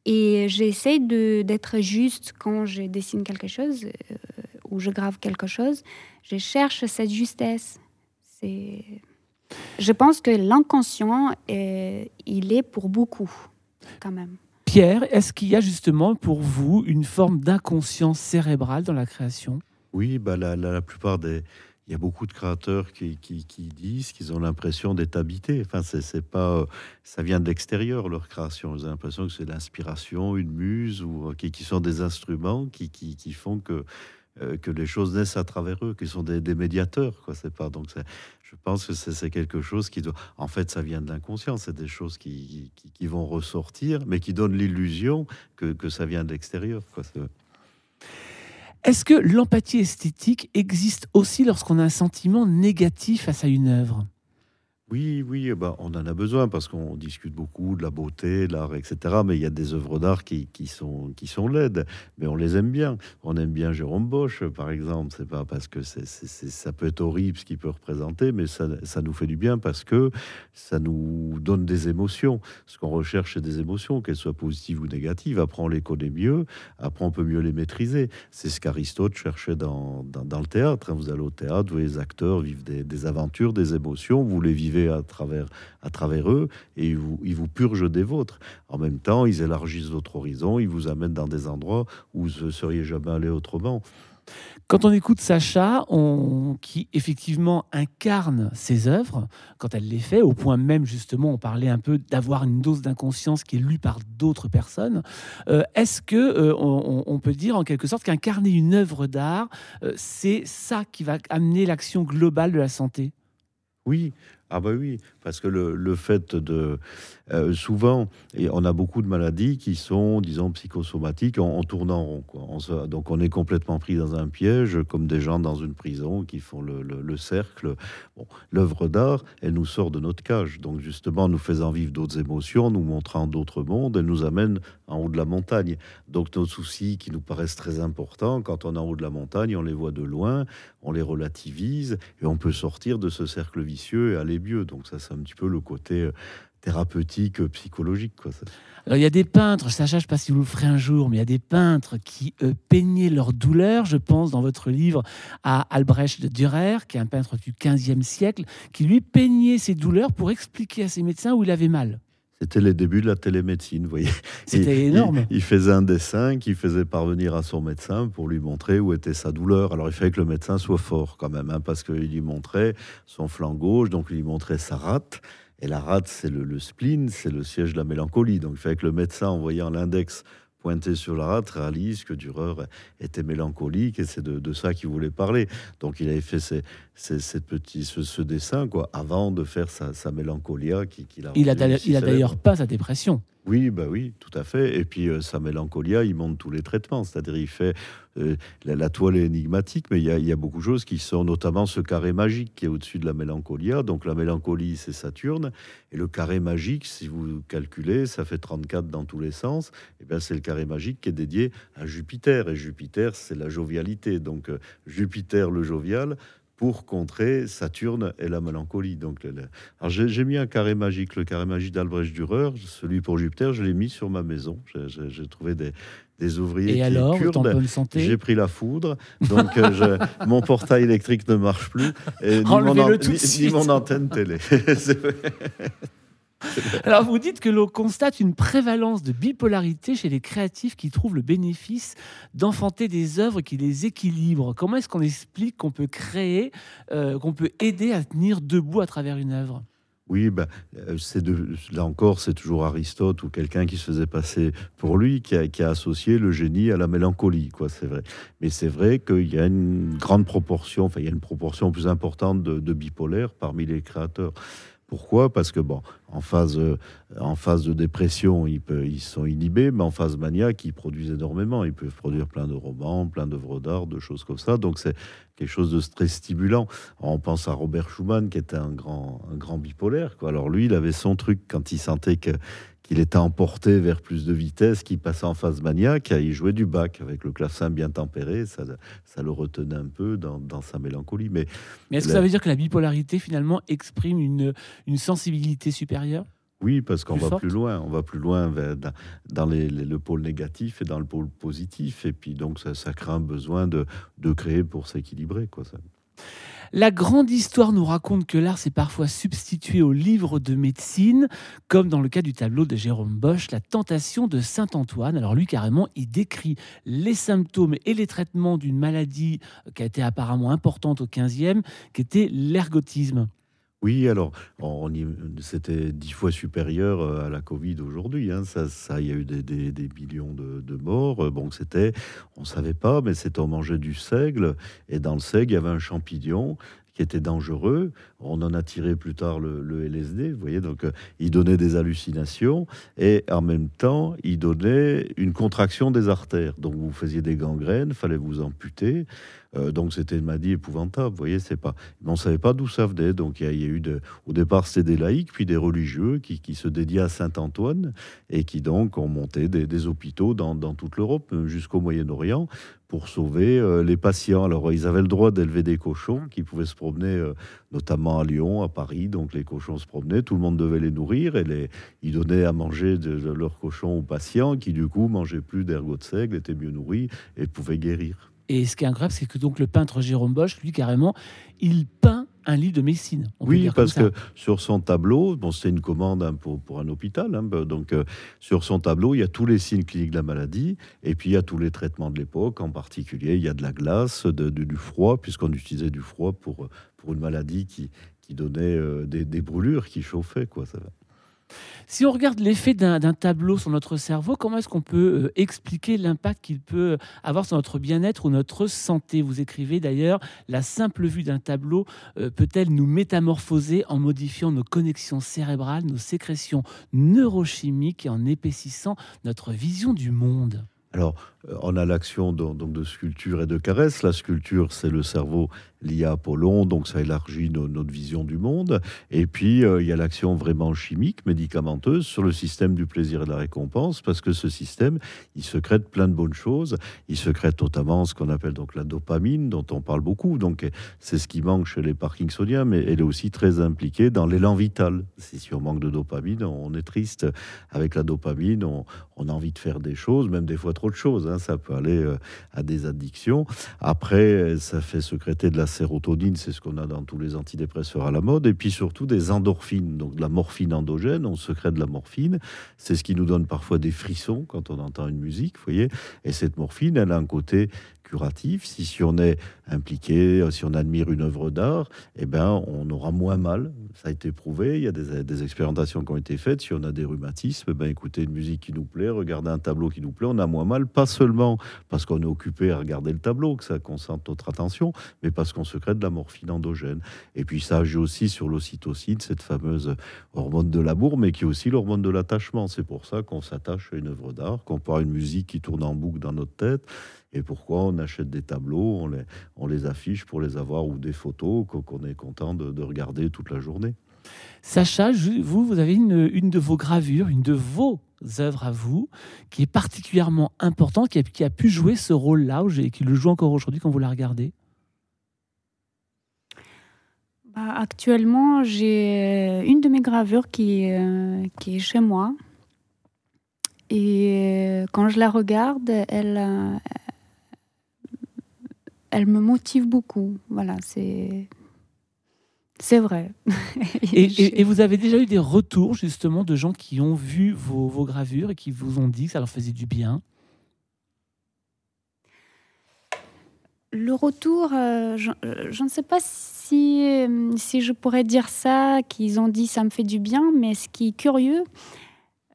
Et j'essaie d'être juste quand je dessine quelque chose euh, ou je grave quelque chose. Je cherche cette justesse. C'est... Je pense que l'inconscient, euh, il est pour beaucoup, quand même. Pierre, est-ce qu'il y a justement pour vous une forme d'inconscience cérébrale dans la création? Oui, bah, la, la- plupart des. Il y a beaucoup de créateurs qui, qui- disent qu'ils ont l'impression d'être habités. Enfin, c'est, pas, euh, ça vient de l'extérieur leur création. Ils ont l'impression que c'est l'inspiration, une muse ou euh, qui, qui sont des instruments qui, qui, font que euh, que les choses naissent à travers eux, qui sont des, des médiateurs. Quoi, pas donc. je pense que c'est, quelque chose qui doit. En fait, ça vient de l'inconscient. C'est des choses qui, qui, qui vont ressortir, mais qui donnent l'illusion que, que ça vient de l'extérieur. Est-ce que l'empathie esthétique existe aussi lorsqu'on a un sentiment négatif face à une œuvre? Oui, oui, eh ben, on en a besoin parce qu'on discute beaucoup de la beauté, de l'art, etc. Mais il y a des œuvres d'art qui, sont, qui sont laides, mais on les aime bien. On aime bien Jérôme Bosch, par exemple. C'est pas parce que c'est, ça peut être horrible ce qu'il peut représenter, mais ça, nous fait du bien parce que ça nous donne des émotions. Ce qu'on recherche, c'est des émotions, qu'elles soient positives ou négatives. Après, on les connaît mieux. Après, on peut mieux les maîtriser. C'est ce qu'Aristote cherchait dans, dans, le théâtre. hein. Vous allez au théâtre, vous voyez les acteurs vivent des aventures, des émotions. Vous les vivez à travers, à travers eux et ils vous, ils vous purgent des vôtres. En même temps, ils élargissent votre horizon, ils vous amènent dans des endroits où vous ne seriez jamais allé autrement. Quand on écoute Sacha, on, qui effectivement incarne ses œuvres, quand elle les fait, au point même justement, on parlait un peu d'avoir une dose d'inconscience qui est lue par d'autres personnes, euh, est-ce que euh, on, on peut dire en quelque sorte qu'incarner une œuvre d'art, euh, c'est ça qui va amener l'action globale de la santé? Oui, ah bah oui, parce que le, le fait de... euh, souvent, et on a beaucoup de maladies qui sont, disons, psychosomatiques en, tournant rond. Quoi. On se- donc on est complètement pris dans un piège, comme des gens dans une prison qui font le, le- le cercle. L'œuvre d'art, elle nous sort de notre cage. Donc justement, nous faisant vivre d'autres émotions, nous montrant d'autres mondes, elle nous amène en haut de la montagne. Donc nos soucis qui nous paraissent très importants, quand on est en haut de la montagne, on les voit de loin, on les relativise et on peut sortir de ce cercle vicieux et aller mieux. Donc ça, c'est un petit peu le côté euh, thérapeutique, euh, psychologique. Quoi. Alors, il y a des peintres, Sacha, je ne sais pas si vous le ferez un jour, mais il y a des peintres qui euh, peignaient leur douleur. Je pense dans votre livre à Albrecht de Dürer, qui est un peintre du 15e siècle, qui lui peignait ses douleurs pour expliquer à ses médecins où il avait mal. C'était les débuts de la télémédecine, vous voyez. C'était énorme. Il, il faisait un dessin qu'il faisait parvenir à son médecin pour lui montrer où était sa douleur. Alors il fallait que le médecin soit fort quand même, hein, parce qu'il lui montrait son flanc gauche, donc il lui montrait sa rate. Et la rate, c'est le, le spleen, c'est le siège de la mélancolie. Donc il fallait que le médecin, en voyant l'index pointé sur la rate, réalise que Dürer était mélancolique et c'est de, de ça qu'il voulait parler. Donc il avait fait ce, ce dessin quoi, avant de faire sa, sa mélancolia qui, a Il a rendu d'ailleurs- si il a célèbre. d'ailleurs pas sa dépression. Oui, bah oui, tout à fait. Et puis euh, sa mélancolia, il monte tous les traitements. C'est-à-dire, il fait euh, la, toile est énigmatique, mais il y, a, beaucoup de choses qui sont, notamment ce carré magique qui est au-dessus de la mélancolia. Donc la mélancolie, c'est Saturne, et le carré magique, si vous calculez, ça fait 34 dans tous les sens. Et bien, c'est le carré magique qui est dédié à Jupiter. Et Jupiter, c'est la jovialité. Donc euh, Jupiter, le jovial pour contrer Saturne et la mélancolie. Donc, alors j'ai mis un carré magique, le carré magique d'Albrecht Dürer, celui pour Jupiter, je l'ai mis sur ma maison. J'ai trouvé des, des ouvriers Et qui alors, kurde. en bonne santé J'ai pris la foudre, donc euh, je- mon portail électrique ne marche plus, et ni, mon, an- ni- ni mon antenne télé. Alors vous dites que l'on constate une prévalence de bipolarité chez les créatifs qui trouvent le bénéfice d'enfanter des œuvres qui les équilibrent. Comment est-ce qu'on explique qu'on peut créer, euh, qu'on peut aider à tenir debout à travers une œuvre? Oui, ben, euh, c'est de, là encore, c'est toujours Aristote ou quelqu'un qui se faisait passer pour lui qui a, qui a associé le génie à la mélancolie, quoi. C'est vrai. Mais c'est vrai qu'il y a une grande proportion, enfin, il y a une proportion plus importante de, de bipolaires parmi les créateurs. Pourquoi? Parce que bon, en phase, euh, en phase de dépression, ils, sont inhibés, mais en phase maniaque, ils produisent énormément. Ils peuvent produire plein de romans, plein d'œuvres d'art, de choses comme ça. Donc c'est quelque chose de très stimulant. On pense à Robert Schumann, qui était un grand, un grand bipolaire. Alors lui, il avait son truc quand il sentait que qu'il était emporté vers plus de vitesse, qu'il passait en phase maniaque, il jouait du bac avec le clavecin bien tempéré, ça, ça le retenait un peu dans, dans sa mélancolie. Mais Mais est-ce que ça veut dire que la bipolarité finalement exprime une, une sensibilité supérieure Oui, parce qu'on va forte plus loin. On va plus loin vers- dans, dans les- les- le pôle négatif et dans le pôle positif. Et puis, donc, ça, ça crée un besoin de, de créer pour s'équilibrer. Quoi, ça. La grande histoire nous raconte que l'art s'est parfois substitué au livre de médecine, comme dans le cas du tableau de Jérôme Bosch, La tentation de Saint-Antoine. Alors lui, carrément, il décrit les symptômes et les traitements d'une maladie qui a été apparemment importante au 15e, qui était l'ergotisme. Oui, alors, c'était dix fois supérieur euh, à la Covid aujourd'hui. hein. Ça, il y a eu des, millions de, morts. Euh, Bon, c'était, on savait pas, mais c'était on mangeait du seigle. Et dans le seigle, il y avait un champignon qui était dangereux. On en a tiré plus tard le, le LSD, vous voyez. Donc, euh, il donnait des hallucinations et en même temps, il donnait une contraction des artères. Donc, vous faisiez des gangrènes, fallait vous amputer. Euh, donc, c'était une maladie épouvantable. Vous voyez, c'est pas. On ne savait pas d'où ça venait. Donc, il y, a- eu au départ, c'était des laïcs, puis des religieux qui, qui se dédiaient à Saint-Antoine et qui donc ont monté des, hôpitaux dans, dans toute l'Europe, même jusqu'au Moyen-Orient, pour sauver euh, les patients. Alors, ils avaient le droit d'élever des cochons qui pouvaient se promener, euh, notamment à Lyon, à Paris. Donc, les cochons se promenaient, tout le monde devait les nourrir et les, ils donnaient à manger de, de leurs cochons aux patients qui, du coup, mangeaient plus d'ergot de seigle, étaient mieux nourris et pouvaient guérir. Et ce qui est incroyable, c'est que donc le peintre Jérôme Bosch, lui, carrément, il peint un livre de médecine. On Oui, parce que sur son tableau, bon, c'était une commande hein, pour, pour un hôpital, hein, bah, donc euh, sur son tableau, il y a tous les signes cliniques de la maladie, et puis il y a tous les traitements de l'époque, en particulier, il y a de la glace, de, de- du froid, puisqu'on utilisait du froid pour, pour une maladie qui, qui donnait euh, des, des brûlures, qui chauffaient, quoi. Ça. Si on regarde l'effet d'un tableau sur notre cerveau, comment est-ce qu'on peut euh, expliquer l'impact qu'il peut avoir sur notre bien-être ou notre santé? Vous écrivez d'ailleurs, la simple vue d'un tableau euh, peut-elle nous métamorphoser en modifiant nos connexions cérébrales, nos sécrétions neurochimiques et en épaississant notre vision du monde? Alors, euh, on a l'action donc, donc de sculpture et de caresse. La sculpture, c'est le cerveau lié à Apollon, donc ça élargit no- notre vision du monde. Et puis, euh, il y a l'action vraiment chimique, médicamenteuse, sur le système du plaisir et de la récompense, parce que ce système, il secrète plein de bonnes choses. Il secrète notamment ce qu'on appelle donc la dopamine, dont on parle beaucoup. Donc, euh, c'est ce qui manque chez les parkinsoniens, mais elle est aussi très impliquée dans l'élan vital. Si, on manque de dopamine, on est triste. Avec la dopamine, on, on a envie de faire des choses, même des fois trop de choses. hein. Ça peut aller euh, à des addictions. Après, ça fait sécréter de la sérotonine, c'est ce qu'on a dans tous les antidépresseurs à la mode. Et puis surtout des endorphines, donc de la morphine endogène. On secrète de la morphine. C'est ce qui nous donne parfois des frissons quand on entend une musique, vous voyez. Et cette morphine, elle a un côté curatif. Si, on est impliqué, si on admire une œuvre d'art, eh ben, on aura moins mal. Ça a été prouvé. Il y a des, expérimentations qui ont été faites. Si on a des rhumatismes, ben, écouter une musique qui nous plaît, regarder un tableau qui nous plaît, on a moins mal. Pas seulement parce qu'on est occupé à regarder le tableau, que ça concentre notre attention, mais parce qu'on secrète de la morphine endogène. Et puis ça agit aussi sur l'ocytocine, cette fameuse hormone de l'amour, mais qui est aussi l'hormone de l'attachement. C'est pour ça qu'on s'attache à une œuvre d'art, qu'on part une musique qui tourne en boucle dans notre tête. Et pourquoi on achète des tableaux, on les, on les affiche pour les avoir ou des photos qu'on est content de, de regarder toute la journée. Sacha, vous, vous avez une, une de vos gravures, une de vos œuvres à vous, qui est particulièrement importante, qui a, qui a pu jouer ce rôle-là, ou j'ai- qui le joue encore aujourd'hui quand vous la regardez? Actuellement, j'ai une de mes gravures qui, euh, qui est chez moi. Et quand je la regarde, elle, euh, elle me motive beaucoup. Voilà, c'est. C'est vrai. et, vous avez déjà eu des retours justement de gens qui ont vu vos, vos gravures et qui vous ont dit que ça leur faisait du bien? Le retour, euh, je, ne sais pas si, euh, si je pourrais dire ça, qu'ils ont dit ça me fait du bien, mais ce qui est curieux,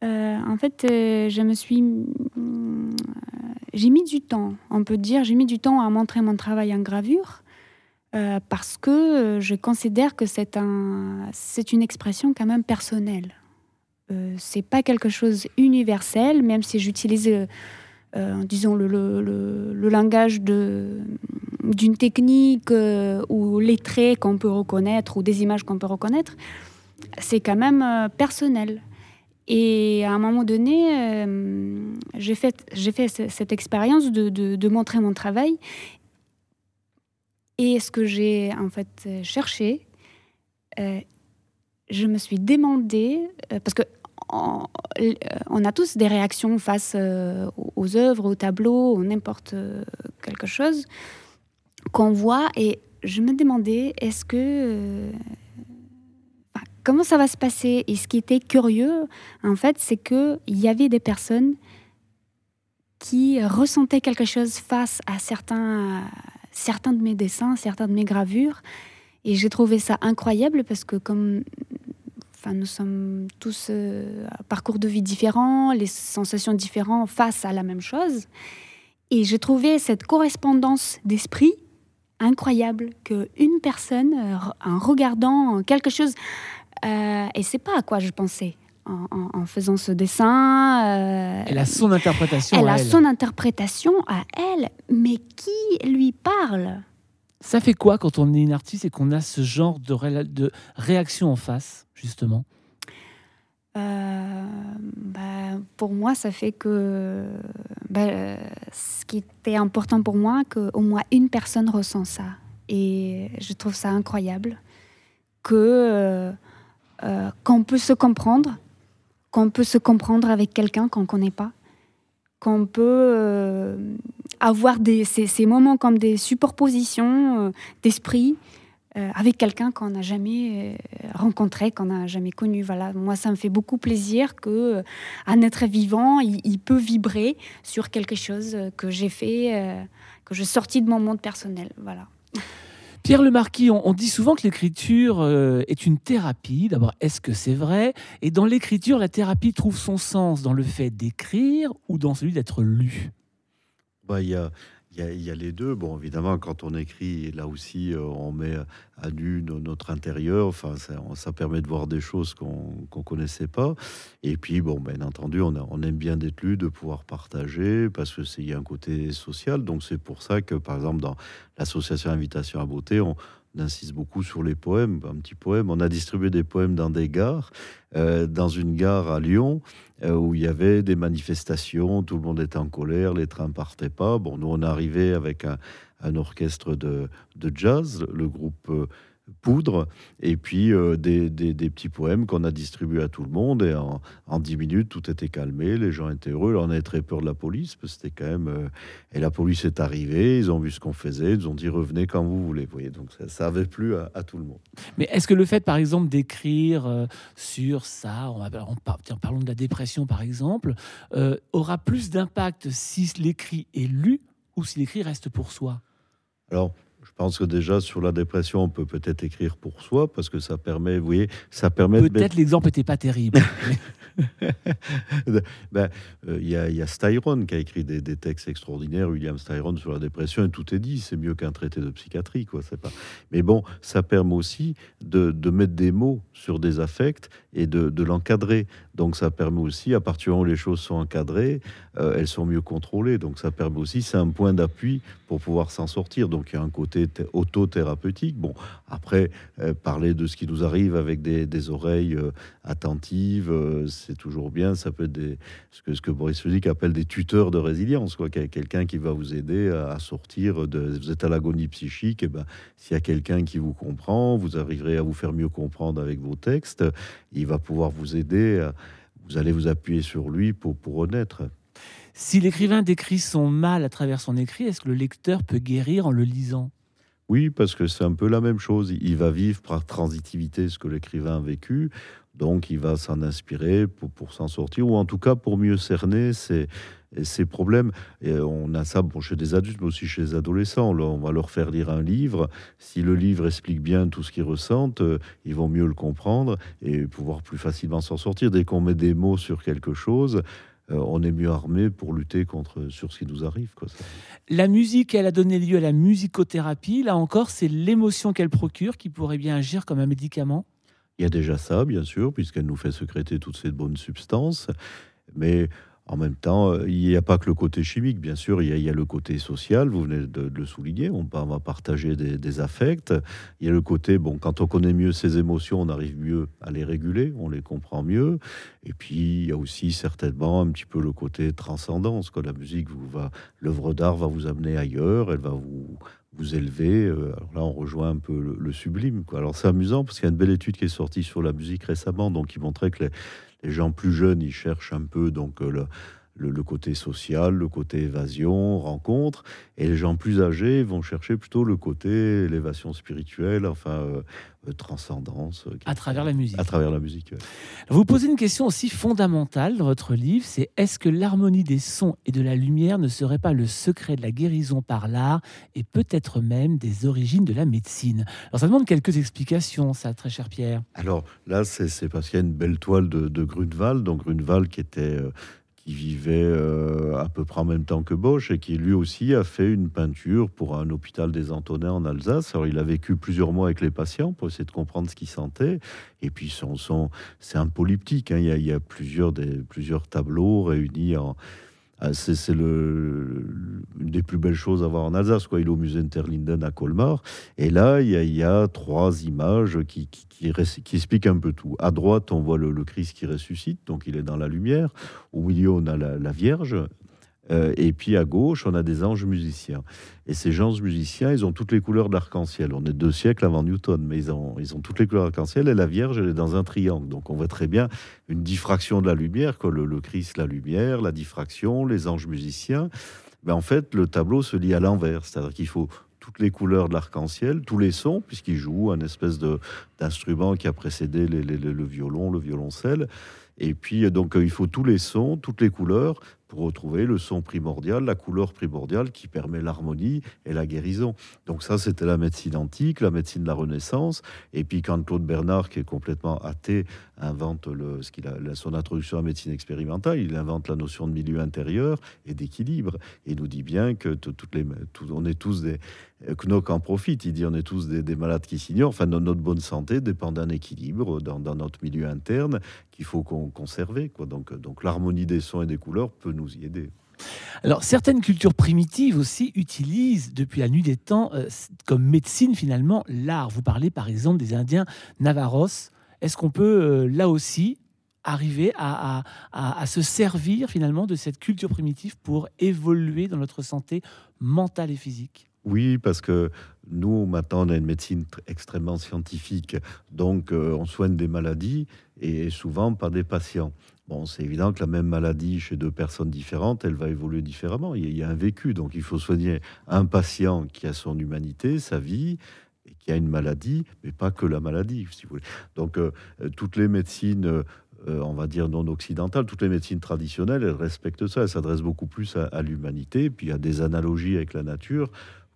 euh, en fait, je me suis. j'ai mis du temps, on peut dire, j'ai mis du temps à montrer mon travail en gravure. parce que je considère que c'est un, c'est une expression quand même personnelle. Euh, c'est pas quelque chose universel, même si j'utilise euh, disons, le, le, langage d'une technique euh, ou les traits qu'on peut reconnaître ou des images qu'on peut reconnaître, c'est quand même euh, personnel. Et à un moment donné, j'ai fait, cette expérience de, montrer mon travail. Et ce que j'ai en fait cherché, je me suis demandé, parce que on, a tous des réactions face euh, aux œuvres, aux tableaux, ou n'importe euh, quelque chose qu'on voit. Et je me demandais, est-ce que... Comment ça va se passer? Et ce qui était curieux, en fait, c'est qu'il y avait des personnes qui ressentaient quelque chose face à certains, certains de mes dessins, certains de mes gravures. Et j'ai trouvé ça incroyable parce que comme Enfin, nous sommes tous euh, à parcours de vie différents, les sensations différentes face à la même chose. Et j'ai trouvé cette correspondance d'esprit incroyable que une personne, euh, en regardant quelque chose, euh, et c'est pas à quoi je pensais. En, faisant ce dessin. Euh, elle a son interprétation. Elle a son interprétation à elle, mais qui lui parle? Ça fait quoi quand on est une artiste et qu'on a ce genre de, de réaction en face justement? Euh, bah, Pour moi, ça fait que bah, ce qui était important pour moi, qu'au moins une personne ressent ça. Et je trouve ça incroyable que euh, euh, qu'on peut se comprendre, qu'on peut se comprendre avec quelqu'un qu'on ne connaît pas, qu'on peut avoir des, ces, moments comme des superpositions d'esprit euh, avec quelqu'un qu'on n'a jamais euh, rencontré, qu'on n'a jamais connu. Voilà, moi, ça me fait beaucoup plaisir que euh, un être vivant, il, peut vibrer sur quelque chose que j'ai fait, que je sortis de mon monde personnel. Voilà. Pierre Le Marquis, on, dit souvent que l'écriture est une thérapie. D'abord, est-ce que c'est vrai? Et dans l'écriture, la thérapie trouve son sens dans le fait d'écrire ou dans celui d'être lu? Bah, y a il y, a, les deux. Bon, évidemment, quand on écrit, là aussi, euh, on met à nu notre intérieur. Enfin, ça, permet de voir des choses qu'on ne connaissait pas. Et puis, bon, bien entendu, on, aime bien d'être lu, de pouvoir partager, parce qu'il y a un côté social. Donc, c'est pour ça que, par exemple, dans l'association Invitation à Beauté, on, insiste beaucoup sur les poèmes. Un petit poème. On a distribué des poèmes dans des gares. Euh, dans une gare à Lyon, où il y avait des manifestations, tout le monde était en colère, les trains partaient pas. Bon, nous, on arrivé avec un, orchestre de, de, jazz, le groupe euh, poudre et puis euh, des, petits poèmes qu'on a distribués à tout le monde. Et en, dix minutes, tout était calmé, les gens étaient heureux. on avait très peur de la police, parce que c'était quand même. Euh, et la police est arrivée, ils ont vu ce qu'on faisait, ils ont dit revenez quand vous voulez. Vous voyez, donc ça, avait plu à, tout le monde. Mais est-ce que le fait, par exemple, d'écrire euh, sur ça, on, parlons de la dépression par exemple, aura plus d'impact si l'écrit est lu ou si l'écrit reste pour soi? Alors, je pense que déjà sur la dépression, on peut peut-être écrire pour soi parce que ça permet, vous voyez, ça permet. Peut-être l'exemple n'était pas terrible. ben, euh, il y, a, y, a Styron qui a écrit des, textes extraordinaires, William Styron sur la dépression, et tout est dit. C'est mieux qu'un traité de psychiatrie, quoi. C'est pas. Mais bon, ça permet aussi de, de, mettre des mots sur des affects et de, de l'encadrer. Donc ça permet aussi, à partir où les choses sont encadrées, euh, elles sont mieux contrôlées. Donc ça permet aussi, c'est un point d'appui pour pouvoir s'en sortir. Donc il y a un côté côté auto-thérapeutique. Bon, après, euh, parler de ce qui nous arrive avec des, oreilles euh, attentives, euh, c'est toujours bien. Ça peut être des, ce, que, ce que Boris Fuzik appelle des tuteurs de résilience, quoi. Quelqu'un qui va vous aider à, sortir de. Vous êtes à l'agonie psychique, et ben, s'il y a quelqu'un qui vous comprend, vous arriverez à vous faire mieux comprendre avec vos textes. Il va pouvoir vous aider. vous allez vous appuyer sur lui pour, pour renaître. Si l'écrivain décrit son mal à travers son écrit, est-ce que le lecteur peut guérir en le lisant? Oui, parce que c'est un peu la même chose. Il va vivre par transitivité ce que l'écrivain a vécu. Donc, il va s'en inspirer pour, s'en sortir, ou en tout cas pour mieux cerner ses, problèmes. Et on a ça bon, chez des adultes, mais aussi chez les adolescents. on va leur faire lire un livre. Si le livre explique bien tout ce qu'ils ressentent, euh, ils vont mieux le comprendre et pouvoir plus facilement s'en sortir. Dès qu'on met des mots sur quelque chose, on est mieux armé pour lutter contre sur ce qui nous arrive. La musique, elle a donné lieu à la musicothérapie. Là encore, c'est l'émotion qu'elle procure qui pourrait bien agir comme un médicament. Il y a déjà ça, bien sûr, puisqu'elle nous fait sécréter toutes ces bonnes substances. Mais en même temps, euh, il n'y a pas que le côté chimique, bien sûr, il y a, le côté social, vous venez de, le souligner, on, va partager des, affects. Il y a le côté, bon, quand on connaît mieux ses émotions, on arrive mieux à les réguler, on les comprend mieux. Et puis, il y a aussi certainement un petit peu le côté transcendance, que la musique vous va, l'œuvre d'art va vous amener ailleurs, elle va vous, vous élever. Euh, alors là, on rejoint un peu le, sublime. Quoi. Alors c'est amusant parce qu'il y a une belle étude qui est sortie sur la musique récemment, donc qui montrait que les, les gens plus jeunes, ils cherchent un peu donc euh, le, le, côté social, le côté évasion, rencontre, et les gens plus âgés vont chercher plutôt le côté élévation spirituelle, enfin euh, euh, transcendance. à travers la musique. À travers la musique. Vous posez une question aussi fondamentale dans votre livre, c'est est-ce que l'harmonie des sons et de la lumière ne serait pas le secret de la guérison par l'art et peut-être même des origines de la médecine? Alors ça demande quelques explications, ça, très cher Pierre. Alors là, c'est parce qu'il y a une belle toile de, de Grunewald, donc Grunewald qui était euh, qui vivait euh, à peu près en même temps que Bosch et qui lui aussi a fait une peinture pour un hôpital des Antonins en Alsace. Alors il a vécu plusieurs mois avec les patients pour essayer de comprendre ce qu'ils sentaient. Et puis son, son c'est un polyptyque. Hein. Il, y a, plusieurs, plusieurs tableaux réunis en c'est le, une des plus belles choses à voir en Alsace. Quoi. Il est au musée Interlinden à Colmar. Et là, il y a, trois images qui, qui, expliquent un peu tout. À droite, on voit le, Christ qui ressuscite, donc il est dans la lumière. Au milieu, on a la Vierge euh, et puis à gauche, on a des anges musiciens. Et ces anges musiciens, ils ont toutes les couleurs de l'arc-en-ciel. On est deux siècles avant Newton, mais ils ont, ils ont toutes les couleurs d'arc-en-ciel. Et la Vierge, elle est dans un triangle. Donc on voit très bien une diffraction de la lumière, que le, Christ, la lumière, la diffraction, les anges musiciens. Mais en fait, le tableau se lit à l'envers. C'est-à-dire qu'il faut toutes les couleurs de l'arc-en-ciel, tous les sons, puisqu'il joue un espèce d'instrument qui a précédé le violon, le violoncelle. Et puis, donc, il faut tous les sons, toutes les couleurs pour retrouver le son primordial, la couleur primordiale qui permet l'harmonie et la guérison. Donc ça, c'était la médecine antique, la médecine de la Renaissance. Et puis quand Claude Bernard, qui est complètement athée, invente le, ce qu'il a, son introduction à la médecine expérimentale, il invente la notion de milieu intérieur et d'équilibre. Et nous dit bien que toutes les, on est tous des Knock en profite. Il dit on est tous des, malades qui s'ignorent. Enfin, notre bonne santé dépend d'un équilibre dans, notre milieu interne qu'il faut conserver. Quoi. Donc, l'harmonie des sons et des couleurs peut nous y aider. Alors, certaines cultures primitives aussi utilisent, depuis la nuit des temps, euh, comme médecine finalement, l'art. Vous parlez par exemple des Indiens Navaros. Est-ce qu'on peut euh, là aussi arriver à, se servir finalement de cette culture primitive pour évoluer dans notre santé mentale et physique? Oui, parce que nous, maintenant, on a une médecine extrêmement scientifique. Donc, euh, on soigne des maladies et souvent par des patients. Bon, c'est évident que la même maladie chez deux personnes différentes, elle va évoluer différemment. Il y a un vécu, donc il faut soigner un patient qui a son humanité, sa vie, et qui a une maladie, mais pas que la maladie, si vous voulez. Donc, euh, toutes les médecines, euh, on va dire non occidentales, toutes les médecines traditionnelles, elles respectent ça. Elles s'adressent beaucoup plus à, à l'humanité. Puis a des analogies avec la nature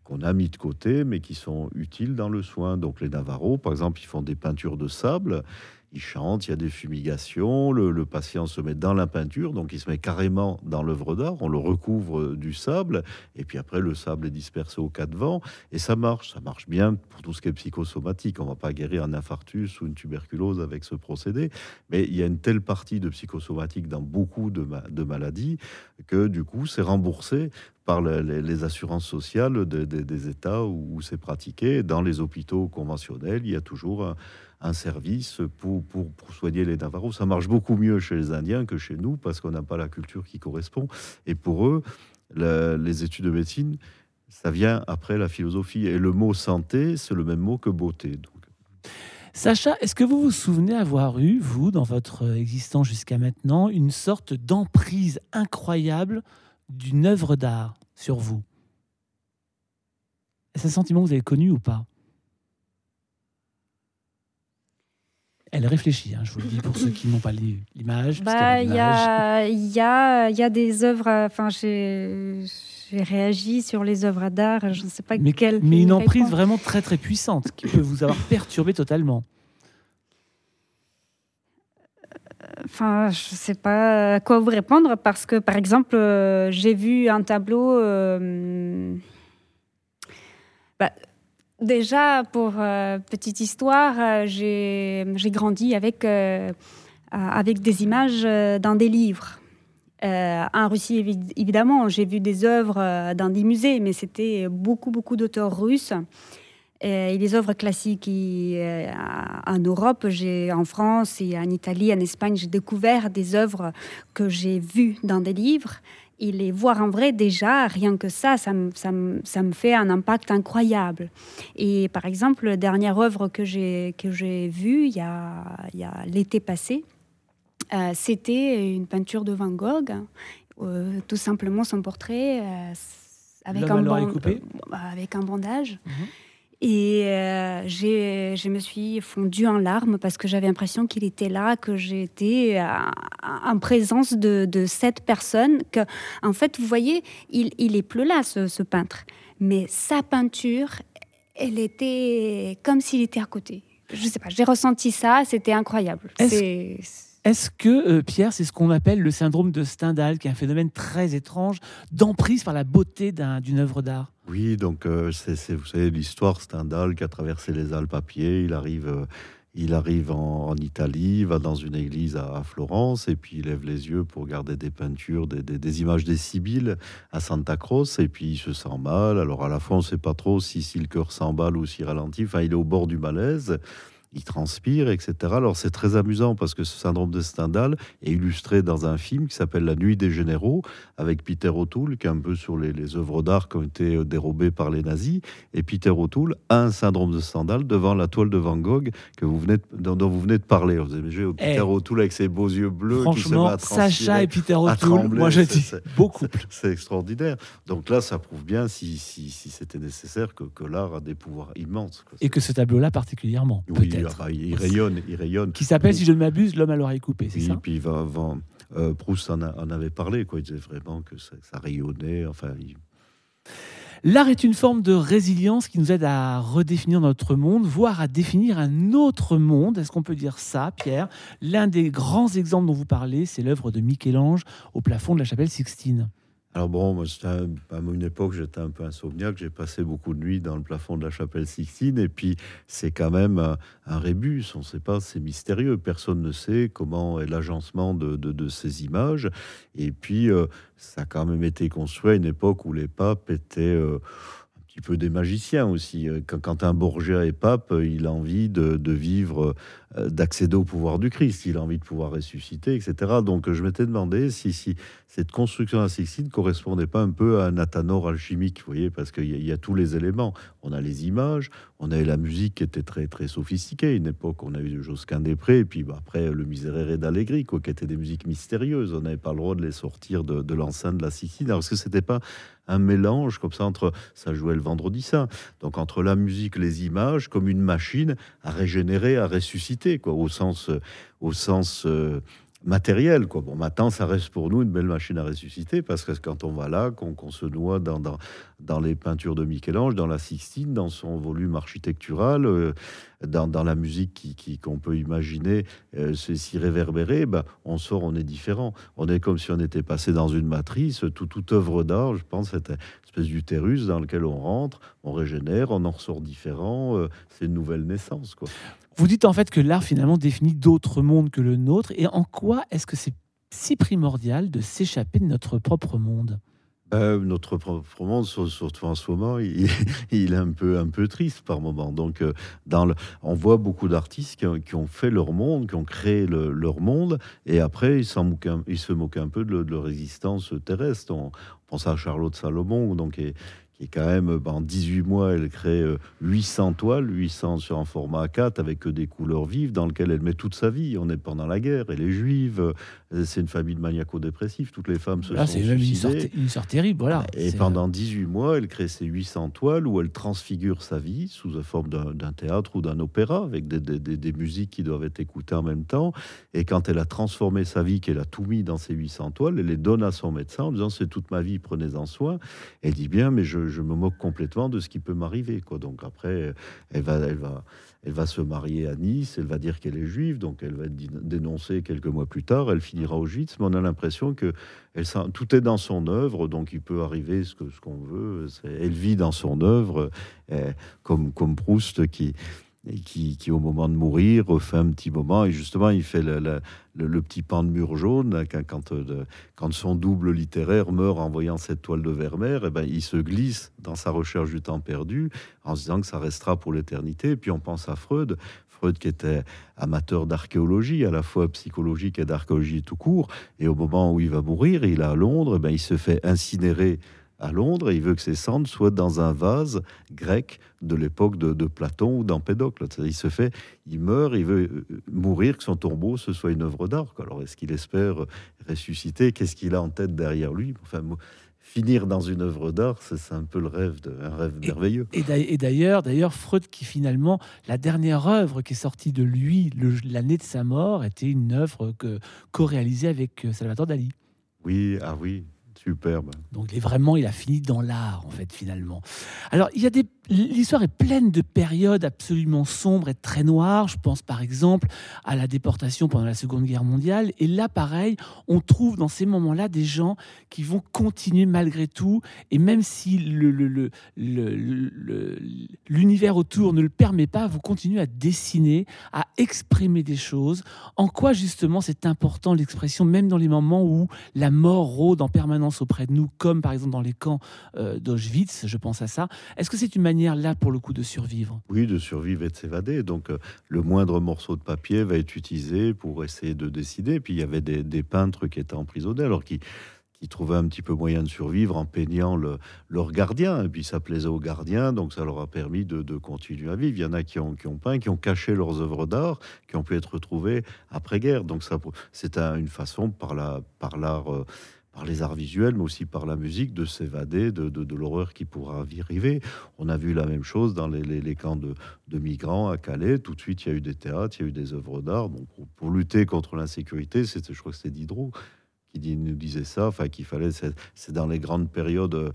qu'on a mis de côté, mais qui sont utiles dans le soin. Donc les Navarros, par exemple, ils font des peintures de sable il chante, il y a des fumigations, le, patient se met dans la peinture, donc il se met carrément dans l'œuvre d'art, on le recouvre du sable, et puis après le sable est dispersé au cas de vent, et ça marche, ça marche bien pour tout ce qui est psychosomatique. On va pas guérir un infarctus ou une tuberculose avec ce procédé, mais il y a une telle partie de psychosomatique dans beaucoup de, maladies que du coup c'est remboursé par les, assurances sociales des États où, c'est pratiqué. Dans les hôpitaux conventionnels, il y a toujours un, service pour, soigner les Navarros. Ça marche beaucoup mieux chez les Indiens que chez nous parce qu'on n'a pas la culture qui correspond. Et pour eux, les études de médecine, ça vient après la philosophie. Et le mot santé, c'est le même mot que beauté. Sacha, est-ce que vous vous souvenez avoir eu, vous, dans votre existence jusqu'à maintenant, une sorte d'emprise incroyable d'une œuvre d'art sur vous? Est-ce un sentiment que vous avez connu ou pas? Elle réfléchit, hein, je vous le dis pour ceux qui n'ont pas lu l'image. Bah, il y, a, y, a, y a des œuvres, enfin, j'ai réagi sur les œuvres d'art, je ne sais pas mais, quelle. Mais une emprise vraiment très très puissante qui peut vous avoir perturbé totalement. Enfin, je ne sais pas à quoi vous répondre parce que, par exemple, euh, j'ai vu un tableau. Euh, bah, déjà, pour euh, petite histoire, j'ai grandi avec, avec des images dans des livres. en Russie, évidemment, j'ai vu des œuvres dans des musées, mais c'était beaucoup, beaucoup d'auteurs russes. Et les œuvres classiques euh, en Europe, en France et en Italie, en Espagne, j'ai découvert des œuvres que j'ai vues dans des livres. Et les voir en vrai, déjà, rien que ça, ça me, ça ça me fait un impact incroyable. Et par exemple, la dernière œuvre que j'ai, que j'ai vue il y a, il y a l'été passé, euh, c'était une peinture de Van Gogh, euh, tout simplement son portrait avec, un avec un bandage. Mhm. Et euh, je me suis fondue en larmes parce que j'avais l'impression qu'il était là, que j'étais en présence de, cette personne. Que, en fait, vous voyez, il, il est plus là, ce, peintre. Mais sa peinture, elle était comme s'il était à côté. Je sais pas, j'ai ressenti ça, c'était incroyable. C'est est-ce que, euh, Pierre, c'est ce qu'on appelle le syndrome de Stendhal, qui est un phénomène très étrange d'emprise par la beauté d'une œuvre d'art? Oui, donc euh, c'est, vous savez, l'histoire Stendhal qui a traversé les Alpes à pied, il arrive... Euh, il arrive en, Italie, va dans une église à, Florence, et puis il lève les yeux pour regarder des peintures, des, images des Sibylles à Santa Croce, et puis il se sent mal. Alors à la fois, on ne sait pas trop si, si le cœur s'emballe ou s'il ralentit. Enfin, il est au bord du malaise il transpire, etc. Alors c'est très amusant parce que ce syndrome de Stendhal est illustré dans un film qui s'appelle La Nuit des Généraux avec Peter O'Toole, qui est un peu sur les, œuvres d'art qui ont été euh, dérobées par les nazis. Et Peter O'Toole a un syndrome de Stendhal devant la toile de Van Gogh que vous venez dont, vous venez de parler. Vous avez Peter eh. O'Toole avec ses beaux yeux bleus qui se met à Sacha et Peter O'Toole, moi je dis beaucoup. C'est extraordinaire. Donc là, ça prouve bien, si, si, c'était nécessaire, que, que l'art a des pouvoirs immenses. Et que ce tableau-là particulièrement, Ah bah, il rayonne, il rayonne. Qui s'appelle, si je ne m'abuse, L'homme à l'oreille coupée, c'est ça Et puis va, euh, Proust en, avait parlé, quoi. Il disait vraiment que ça, rayonnait. Enfin, L'art est une forme de résilience qui nous aide à redéfinir notre monde, voire à définir un autre monde. Est-ce qu'on peut dire ça, Pierre? L'un des grands exemples dont vous parlez, c'est l'œuvre de Michel-Ange au plafond de la chapelle Sixtine. Alors bon, moi, à une époque, j'étais un peu insomniaque. J'ai passé beaucoup de nuits dans le plafond de la chapelle Sixtine. Et puis, c'est quand même un, rébus. On ne sait pas, c'est mystérieux. Personne ne sait comment est l'agencement de, ces images. Et puis, euh, ça a quand même été construit à une époque où les papes étaient... Euh, un peu des magiciens aussi. Quand, quand, un Borgia est pape, il a envie de, vivre euh, d'accéder au pouvoir du Christ, il a envie de pouvoir ressusciter, etc. Donc je m'étais demandé si, cette construction à ne correspondait pas un peu à un athanor alchimique, vous voyez, parce qu'il y, a tous les éléments. On a les images, on avait la musique qui était très très sophistiquée. Une époque, on a eu Josquin des Prés, et puis bah, après le Miserere d'Allegri, quoi, qui étaient des musiques mystérieuses. On n'avait pas le droit de les sortir de, de l'enceinte de la Sicile, parce que c'était pas un mélange comme ça entre ça jouait le vendredi saint, donc entre la musique, les images, comme une machine à régénérer, à ressusciter au sens, au sens euh, matériel. Quoi. Bon, maintenant, ça reste pour nous une belle machine à ressusciter parce que quand on va là, qu'on se noie dans, dans, les peintures de Michel-Ange, dans la Sixtine, dans son volume architectural, euh, dans, dans, la musique qu'on peut imaginer euh, s'y réverbérer, ben, on sort, on est différent. On est comme si on était passé dans une matrice. Tout, toute œuvre d'art, je pense, une espèce d'utérus dans lequel on rentre, on régénère, on en ressort différent. Euh, c'est une nouvelle naissance. Quoi. Vous dites en fait que l'art finalement définit d'autres mondes que le nôtre. Et en quoi est-ce que c'est si primordial de s'échapper de notre propre monde? Euh, notre monde, surtout en ce moment, il, est un peu, un peu triste par moment. Donc, euh, on voit beaucoup d'artistes qui, ont fait leur monde, qui ont créé leur monde, et après, ils, se moquent un peu de, leur existence terrestre. On, pense à Charlotte Salomon, donc, qui est quand même, en 18 mois, elle crée 800 euh, toiles, 800 sur un format A4 avec des couleurs vives dans lequel elle met toute sa vie. On est pendant la guerre, elle est juive, c'est une famille de maniaco-dépressifs, toutes les femmes se Là, sont c'est une histoire, terrible, voilà. Et pendant 18 mois, elle crée ses 800 toiles où elle transfigure sa vie sous la forme d'un théâtre ou d'un opéra avec des, des, des, musiques qui doivent être écoutées en même temps. Et quand elle a transformé sa vie, qu'elle a tout mis dans ses 800 toiles, elle les donne à son médecin en disant c'est toute ma vie, prenez-en soin. Elle dit bien, mais je je, me moque complètement de ce qui peut m'arriver. Quoi. Donc après, elle va, elle, va, elle va se marier à Nice, elle va dire qu'elle est juive, donc elle va être dénoncée quelques mois plus tard, elle au Auschwitz, mais on a l'impression que tout est dans son œuvre, donc il peut arriver ce qu'on veut. Elle vit dans son œuvre, comme, comme Proust qui au moment de mourir, refait un petit moment, et justement, il fait le, petit pan de mur jaune, quand, euh, quand, son double littéraire meurt en voyant cette toile de Vermeer, eh ben, il se glisse dans sa recherche du temps perdu, en se disant que ça restera pour l'éternité, puis on pense à Freud, Freud qui était amateur d'archéologie, à la fois psychologique et d'archéologie tout court, et au moment où il va mourir, il est à Londres, et eh ben, il se fait incinérer à Londres il veut que ses cendres soient dans un vase grec de l'époque de, Platon ou d'Empédocle. Il se fait, il meurt, il veut euh, mourir, que son tombeau ce soit une œuvre d'art. Alors est-ce qu'il espère ressusciter? Qu'est-ce qu'il a en tête derrière lui? Finir dans une œuvre d'art, c'est un peu le rêve, de, un rêve merveilleux. Et d'ailleurs, d'ailleurs, Freud qui finalement, la dernière œuvre qui est sortie de lui l'année de sa mort, était une œuvre que co-réalisée avec euh, Salvatore Dali. Oui, ah oui, Donc il est vraiment, il a fini dans l'art en fait finalement. Alors il y a des L'histoire est pleine de périodes absolument sombres et très noires. Je pense par exemple à la déportation pendant la Seconde Guerre mondiale. Et là, pareil, on trouve dans ces moments-là des gens qui vont continuer malgré tout. Et même si l'univers autour ne le permet pas, vous continuez à dessiner, à exprimer des choses. En quoi justement c'est important l'expression, même dans les moments où la mort rôde en permanence auprès de nous, comme par exemple dans les camps euh, d'Auschwitz, je pense à ça. Est-ce que c'est une manière là pour le coup de survivre? Oui, de survivre et de s'évader. Donc euh, le moindre morceau de papier va être utilisé pour essayer de décider. Puis il y avait des, peintres qui étaient emprisonnés, alors qui qui trouvaient un petit peu moyen de survivre en peignant le, leur gardien. Et puis ça plaisait aux gardiens, donc ça leur a permis de, continuer à vivre. Il y en a qui ont, qui ont peint, qui ont caché leurs œuvres d'art, qui ont pu être retrouvées après-guerre. Donc ça, c'est une façon par l'art par l'art euh, par les arts visuels, mais aussi par la musique, de s'évader de, de, l'horreur qui pourra arriver. On a vu la même chose dans les, les, camps de, de, migrants à Calais. Tout de suite, il y a eu des théâtres, il y a eu des œuvres d'art. Bon, pour, lutter contre l'insécurité, c'était, je crois que c'est Diderot qui nous disait ça, enfin qu'il fallait, c'est dans les grandes périodes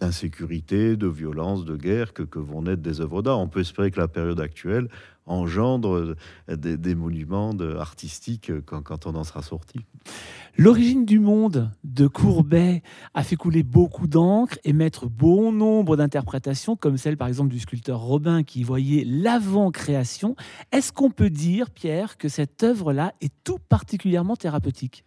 d'insécurité, de violence, de guerre que, vont naître des œuvres d'art. On peut espérer que la période actuelle engendre des, monuments artistiques quand, quand on en sera sorti. L'origine du monde de Courbet a fait couler beaucoup d'encre et mettre bon nombre d'interprétations, comme celle par exemple du sculpteur Robin qui voyait l'avant-création. Est-ce qu'on peut dire, Pierre, que cette œuvre-là est tout particulièrement thérapeutique?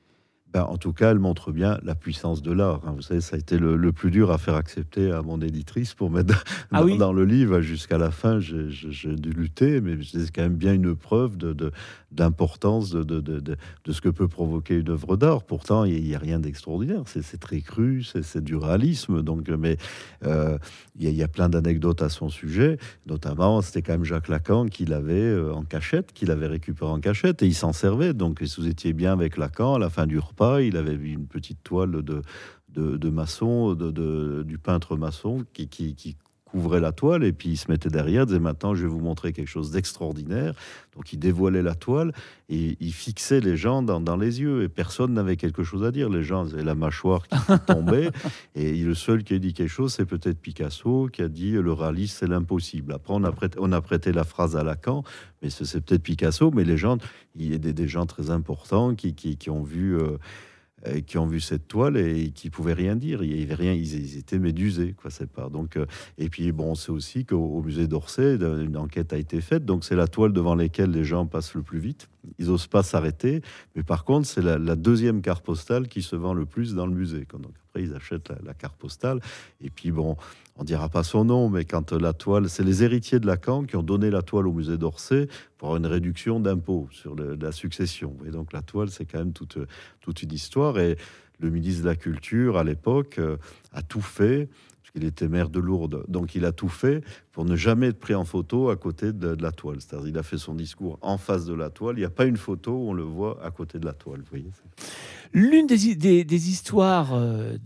Ben, en tout cas, elle montre bien la puissance de l'art. Hein. Vous savez, ça a été le, plus dur à faire accepter à mon éditrice pour mettre ah dans, le livre. Jusqu'à la fin, j'ai dû lutter, mais c'est quand même bien une preuve de, d'importance de, de, de, ce que peut provoquer une œuvre d'art. Pourtant, il n'y a, rien d'extraordinaire. C'est très cru, c'est du réalisme. Donc, mais euh, il, y a, plein d'anecdotes à son sujet. Notamment, c'était quand même Jacques Lacan qui l'avait euh, en cachette, qui l'avait récupéré en cachette et il s'en servait. Donc, si vous étiez bien avec Lacan, à la fin du repas, il avait une petite toile de, de, maçon, de, du peintre maçon qui, qui couvrait la toile et puis il se mettait derrière, disait maintenant je vais vous montrer quelque chose d'extraordinaire. Donc il dévoilait la toile et il fixait les gens dans, les yeux et personne n'avait quelque chose à dire. Les gens avaient la mâchoire qui tombait et le seul qui a dit quelque chose, c'est peut-être Picasso qui a dit le réalisme c'est l'impossible. Après on a, prêté, on a prêté la phrase à Lacan, mais c'est peut-être Picasso, mais les gens, il y a des, gens très importants qui, qui, ont vu. Euh, qui ont vu cette toile et qui pouvaient rien dire. Il y avait rien, ils, étaient médusés, quoi. C'est pas donc. Euh, et puis bon, c'est aussi qu'au musée d'Orsay, une enquête a été faite. Donc c'est la toile devant laquelle les gens passent le plus vite. Ils osent pas s'arrêter. Mais par contre, c'est la, deuxième carte postale qui se vend le plus dans le musée. Donc après, ils achètent la, la carte postale. Et puis bon, on dira pas son nom, mais quand la toile, c'est les héritiers de Lacan qui ont donné la toile au musée d'Orsay pour une réduction d'impôts sur la succession. Et donc la toile, c'est quand même toute, toute une histoire. Et le ministre de la Culture, à l'époque, euh, a tout fait il était maire de Lourdes. Donc il a tout fait pour ne jamais être pris en photo à côté de, la toile. C'est-à-dire il a fait son discours en face de la toile. Il n'y a pas une photo où on le voit à côté de la toile. Vous L'une des, des, histoires euh,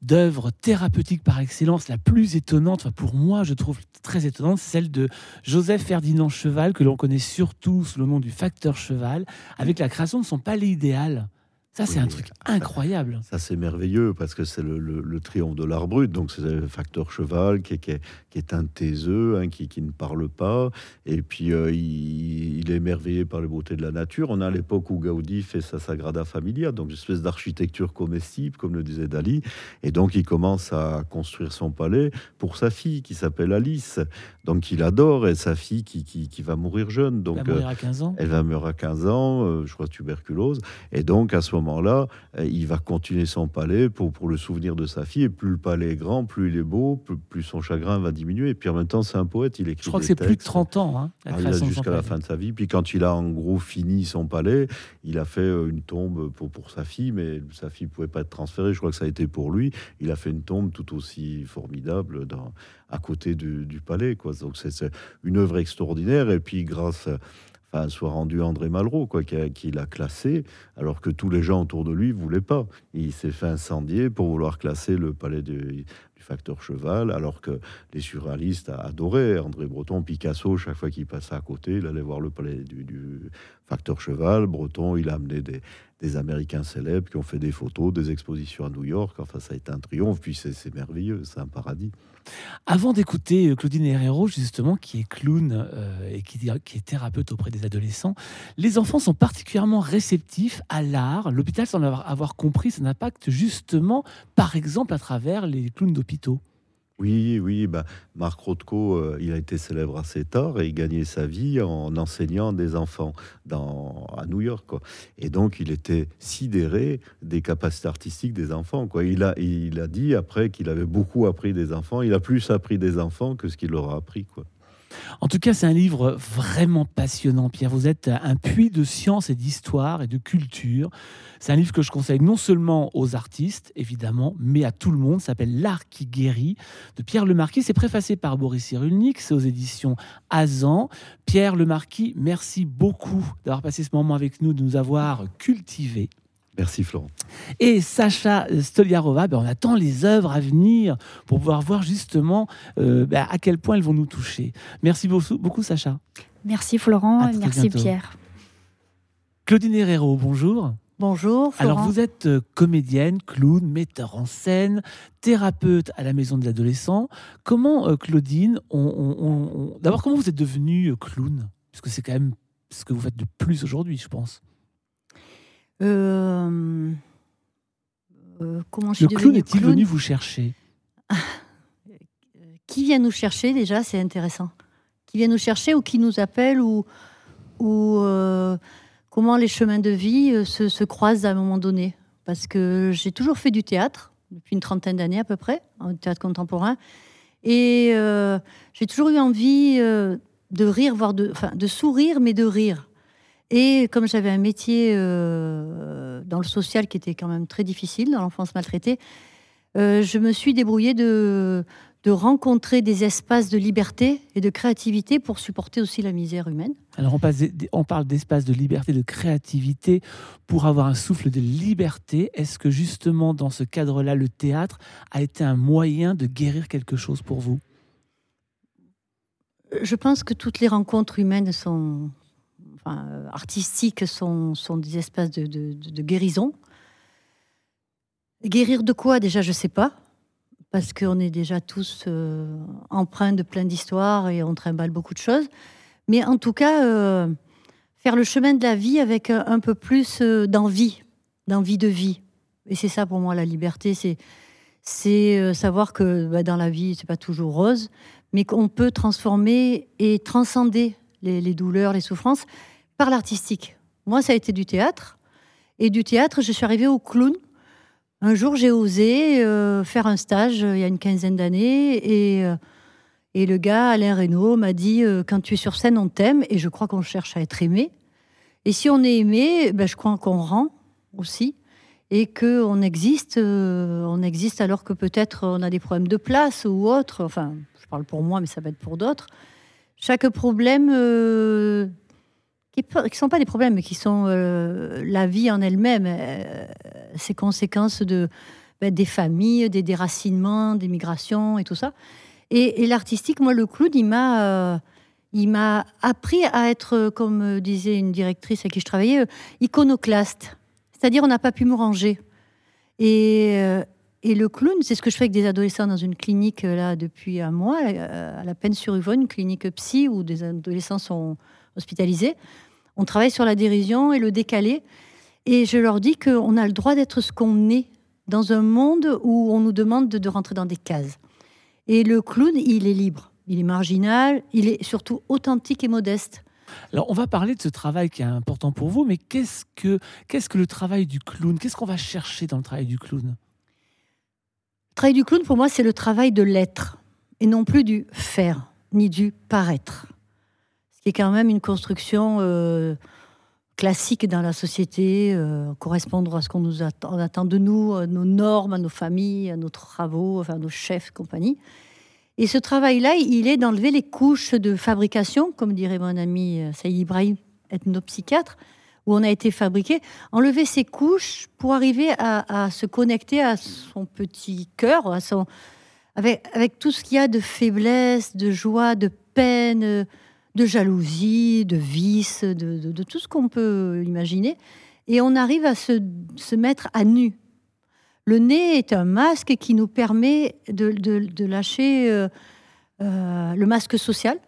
d'œuvres thérapeutiques par excellence, la plus étonnante, pour moi je trouve très étonnante, celle de Joseph Ferdinand Cheval, que l'on connaît surtout sous le nom du facteur Cheval, avec la création de son palais idéal. Ça, c'est un truc incroyable. Ça, c'est merveilleux parce que c'est le, triomphe de l'art brut. Donc, c'est le facteur cheval qui est, qui est, un taiseux, hein, qui, qui, ne parle pas. Et puis, euh, il, est émerveillé par les beautés de la nature. On a l'époque où Gaudi fait sa Sagrada Familia, donc une espèce d'architecture comestible, comme le disait Dali. Et donc, il commence à construire son palais pour sa fille qui s'appelle Alice. Donc, il adore. Et sa fille qui, qui, va mourir jeune. Donc, elle va mourir à 15 ans. Elle va mourir à 15 ans, euh, je crois, tuberculose. Et donc, à ce moment-là, euh, il va continuer son palais pour, pour le souvenir de sa fille. Et plus le palais est grand, plus il est beau, plus, son chagrin va diminuer. Et puis en même temps, c'est un poète, il écrit. Je crois que c'est plus de 30 ans. Hein, ah, jusqu'à la fin de sa vie. Puis quand il a en gros fini son palais, il a fait euh, une tombe pour, pour sa fille, mais sa fille pouvait pas être transférée. Je crois que ça a été pour lui. Il a fait une tombe tout aussi formidable dans, à côté du, du palais. Quoi. Donc c'est une œuvre extraordinaire. Et puis grâce soit rendu André Malraux, quoi, qui, l'a classé, alors que tous les gens autour de lui voulaient pas. Il s'est fait incendier pour vouloir classer le palais du, facteur cheval, alors que les surréalistes adoraient André Breton, Picasso, chaque fois qu'il passait à côté, il allait voir le palais du, du facteur cheval. Breton, il a amené des, des Américains célèbres qui ont fait des photos, des expositions à New York. Enfin, ça a été un triomphe, puis c'est merveilleux, c'est un paradis. Avant d'écouter euh, Claudine Herrero, justement, qui est clown euh, et qui, est thérapeute auprès des adolescents, les enfants sont particulièrement réceptifs à l'art. L'hôpital sans avoir compris son impact, justement, par exemple, à travers les clowns d'hôpitaux. Oui, oui, bah, Marc Rothko, euh, il a été célèbre assez tard et il gagnait sa vie en enseignant des enfants dans, à New York. Quoi. Et donc, il était sidéré des capacités artistiques des enfants. Quoi. Il, a, il a dit après qu'il avait beaucoup appris des enfants. Il a plus appris des enfants que ce qu'il leur a appris. Quoi. En tout cas, c'est un livre vraiment passionnant, Pierre. Vous êtes un puits de science et d'histoire et de culture. C'est un livre que je conseille non seulement aux artistes, évidemment, mais à tout le monde. S'appelle L'art qui guérit de Pierre Lemarquis. C'est préfacé par Boris Cyrulnik. C'est aux éditions Azan. Pierre Lemarquis, merci beaucoup d'avoir passé ce moment avec nous, de nous avoir cultivés. Merci Florent. Et Sacha Stoliarova, ben on attend les œuvres à venir pour pouvoir voir justement euh, ben, à quel point elles vont nous toucher. Merci beaucoup, beaucoup Sacha. Merci Florent, et merci Pierre. Claudine Herrero, bonjour. Bonjour. Florent. Alors vous êtes euh, comédienne, clown, metteur en scène, thérapeute à la maison de l'adolescent. Comment, euh, Claudine, on, d'abord comment vous êtes devenue clown? Parce que c'est quand même ce que vous faites de plus aujourd'hui, je pense. Euh, euh, comment je Le clown est-il venu vous chercher? Qui vient nous chercher déjà C'est intéressant. Qui vient nous chercher ou qui nous appelle ou, ou euh, comment les chemins de vie se, croisent à un moment donné Parce que j'ai toujours fait du théâtre depuis une trentaine d'années à peu près, en théâtre contemporain, et j'ai toujours eu envie de rire, voire de, enfin, de sourire, mais de rire. Et comme j'avais un métier euh, dans le social qui était quand même très difficile, dans l'enfance maltraitée, euh, je me suis débrouillée de, de rencontrer des espaces de liberté et de créativité pour supporter aussi la misère humaine. Alors on, on parle d'espaces de liberté, de créativité pour avoir un souffle de liberté. Est-ce que justement dans ce cadre-là, le théâtre a été un moyen de guérir quelque chose pour vous? Je pense que toutes les rencontres humaines sont, enfin, artistiques sont, sont des espaces de, de, guérison. Guérir de quoi déjà, je ne sais pas, parce qu'on est déjà tous euh, empreints de plein d'histoires et on trimballe beaucoup de choses. Mais en tout cas, euh, faire le chemin de la vie avec un, peu plus euh, d'envie, d'envie de vie. Et c'est ça pour moi la liberté, c'est c'est savoir que bah, dans la vie, c'est pas toujours rose, mais qu'on peut transformer et transcender les douleurs, les souffrances par l'artistique. Moi, ça a été du théâtre. Et du théâtre, je suis arrivée au clown un jour, j'ai osé euh, faire un stage euh, il y a une quinzaine d'années et, euh, et le gars, Alain Reynaud, m'a dit Quand tu es sur scène, on t'aime et je crois qu'on cherche à être aimé. Et si on est aimé, ben, je crois qu'on rend aussi et qu'on existe, on existe alors que peut-être on a des problèmes de place ou autre. Enfin, je parle pour moi, mais ça va être pour d'autres. Chaque problème qui ne sont pas des problèmes, mais qui sont euh, la vie en elle-même, euh, ces conséquences de, ben, des familles, des déracinements, des migrations et tout ça. Et, l'artistique, moi, le clown, il m'a, euh, il m'a appris à être, comme disait une directrice à qui je travaillais, iconoclaste. C'est-à-dire, on n'a pas pu me ranger. Et, et le clown, c'est ce que je fais avec des adolescents dans une clinique là depuis un mois, à la peine sur Yvonne, une clinique psy où des adolescents sont hospitalisés. On travaille sur la dérision et le décalé. Et je leur dis qu'on a le droit d'être ce qu'on est dans un monde où on nous demande de, rentrer dans des cases. Et le clown, il est libre, il est marginal, il est surtout authentique et modeste. Alors, on va parler de ce travail qui est important pour vous, mais qu'est-ce que, qu'est-ce que le travail du clown? Qu'est-ce qu'on va chercher dans le travail du clown? Le travail du clown, pour moi, c'est le travail de l'être, et non plus du faire, ni du paraître qui est quand même une construction euh, classique dans la société, euh, correspondre à ce qu'on nous attend, de nous, à nos normes, à nos familles, à nos travaux, enfin nos chefs, compagnie. Et ce travail-là, il est d'enlever les couches de fabrication, comme dirait mon ami euh, Saïd Ibrahim, ethnopsychiatre, où on a été fabriqué, enlever ces couches pour arriver à, se connecter à son petit cœur, à son, avec tout ce qu'il y a de faiblesse, de joie, de peine, de jalousie, de vice, de, tout ce qu'on peut imaginer. Et on arrive à se, mettre à nu. Le nez est un masque qui nous permet de, lâcher euh, euh, le masque social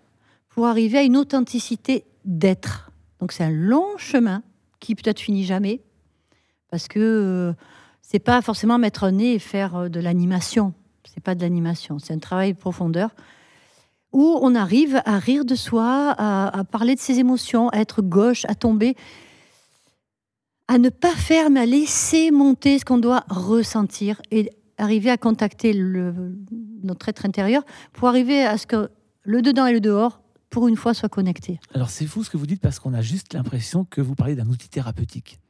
pour arriver à une authenticité d'être. Donc c'est un long chemin qui peut-être finit jamais parce que euh, c'est pas forcément mettre un nez et faire de l'animation. C'est pas de l'animation, c'est un travail de profondeur où on arrive à rire de soi, à, parler de ses émotions, à être gauche, à tomber, à ne pas faire, mais à laisser monter ce qu'on doit ressentir et arriver à contacter le, notre être intérieur pour arriver à ce que le dedans et le dehors, pour une fois, soient connectés. Alors c'est fou ce que vous dites parce qu'on a juste l'impression que vous parlez d'un outil thérapeutique.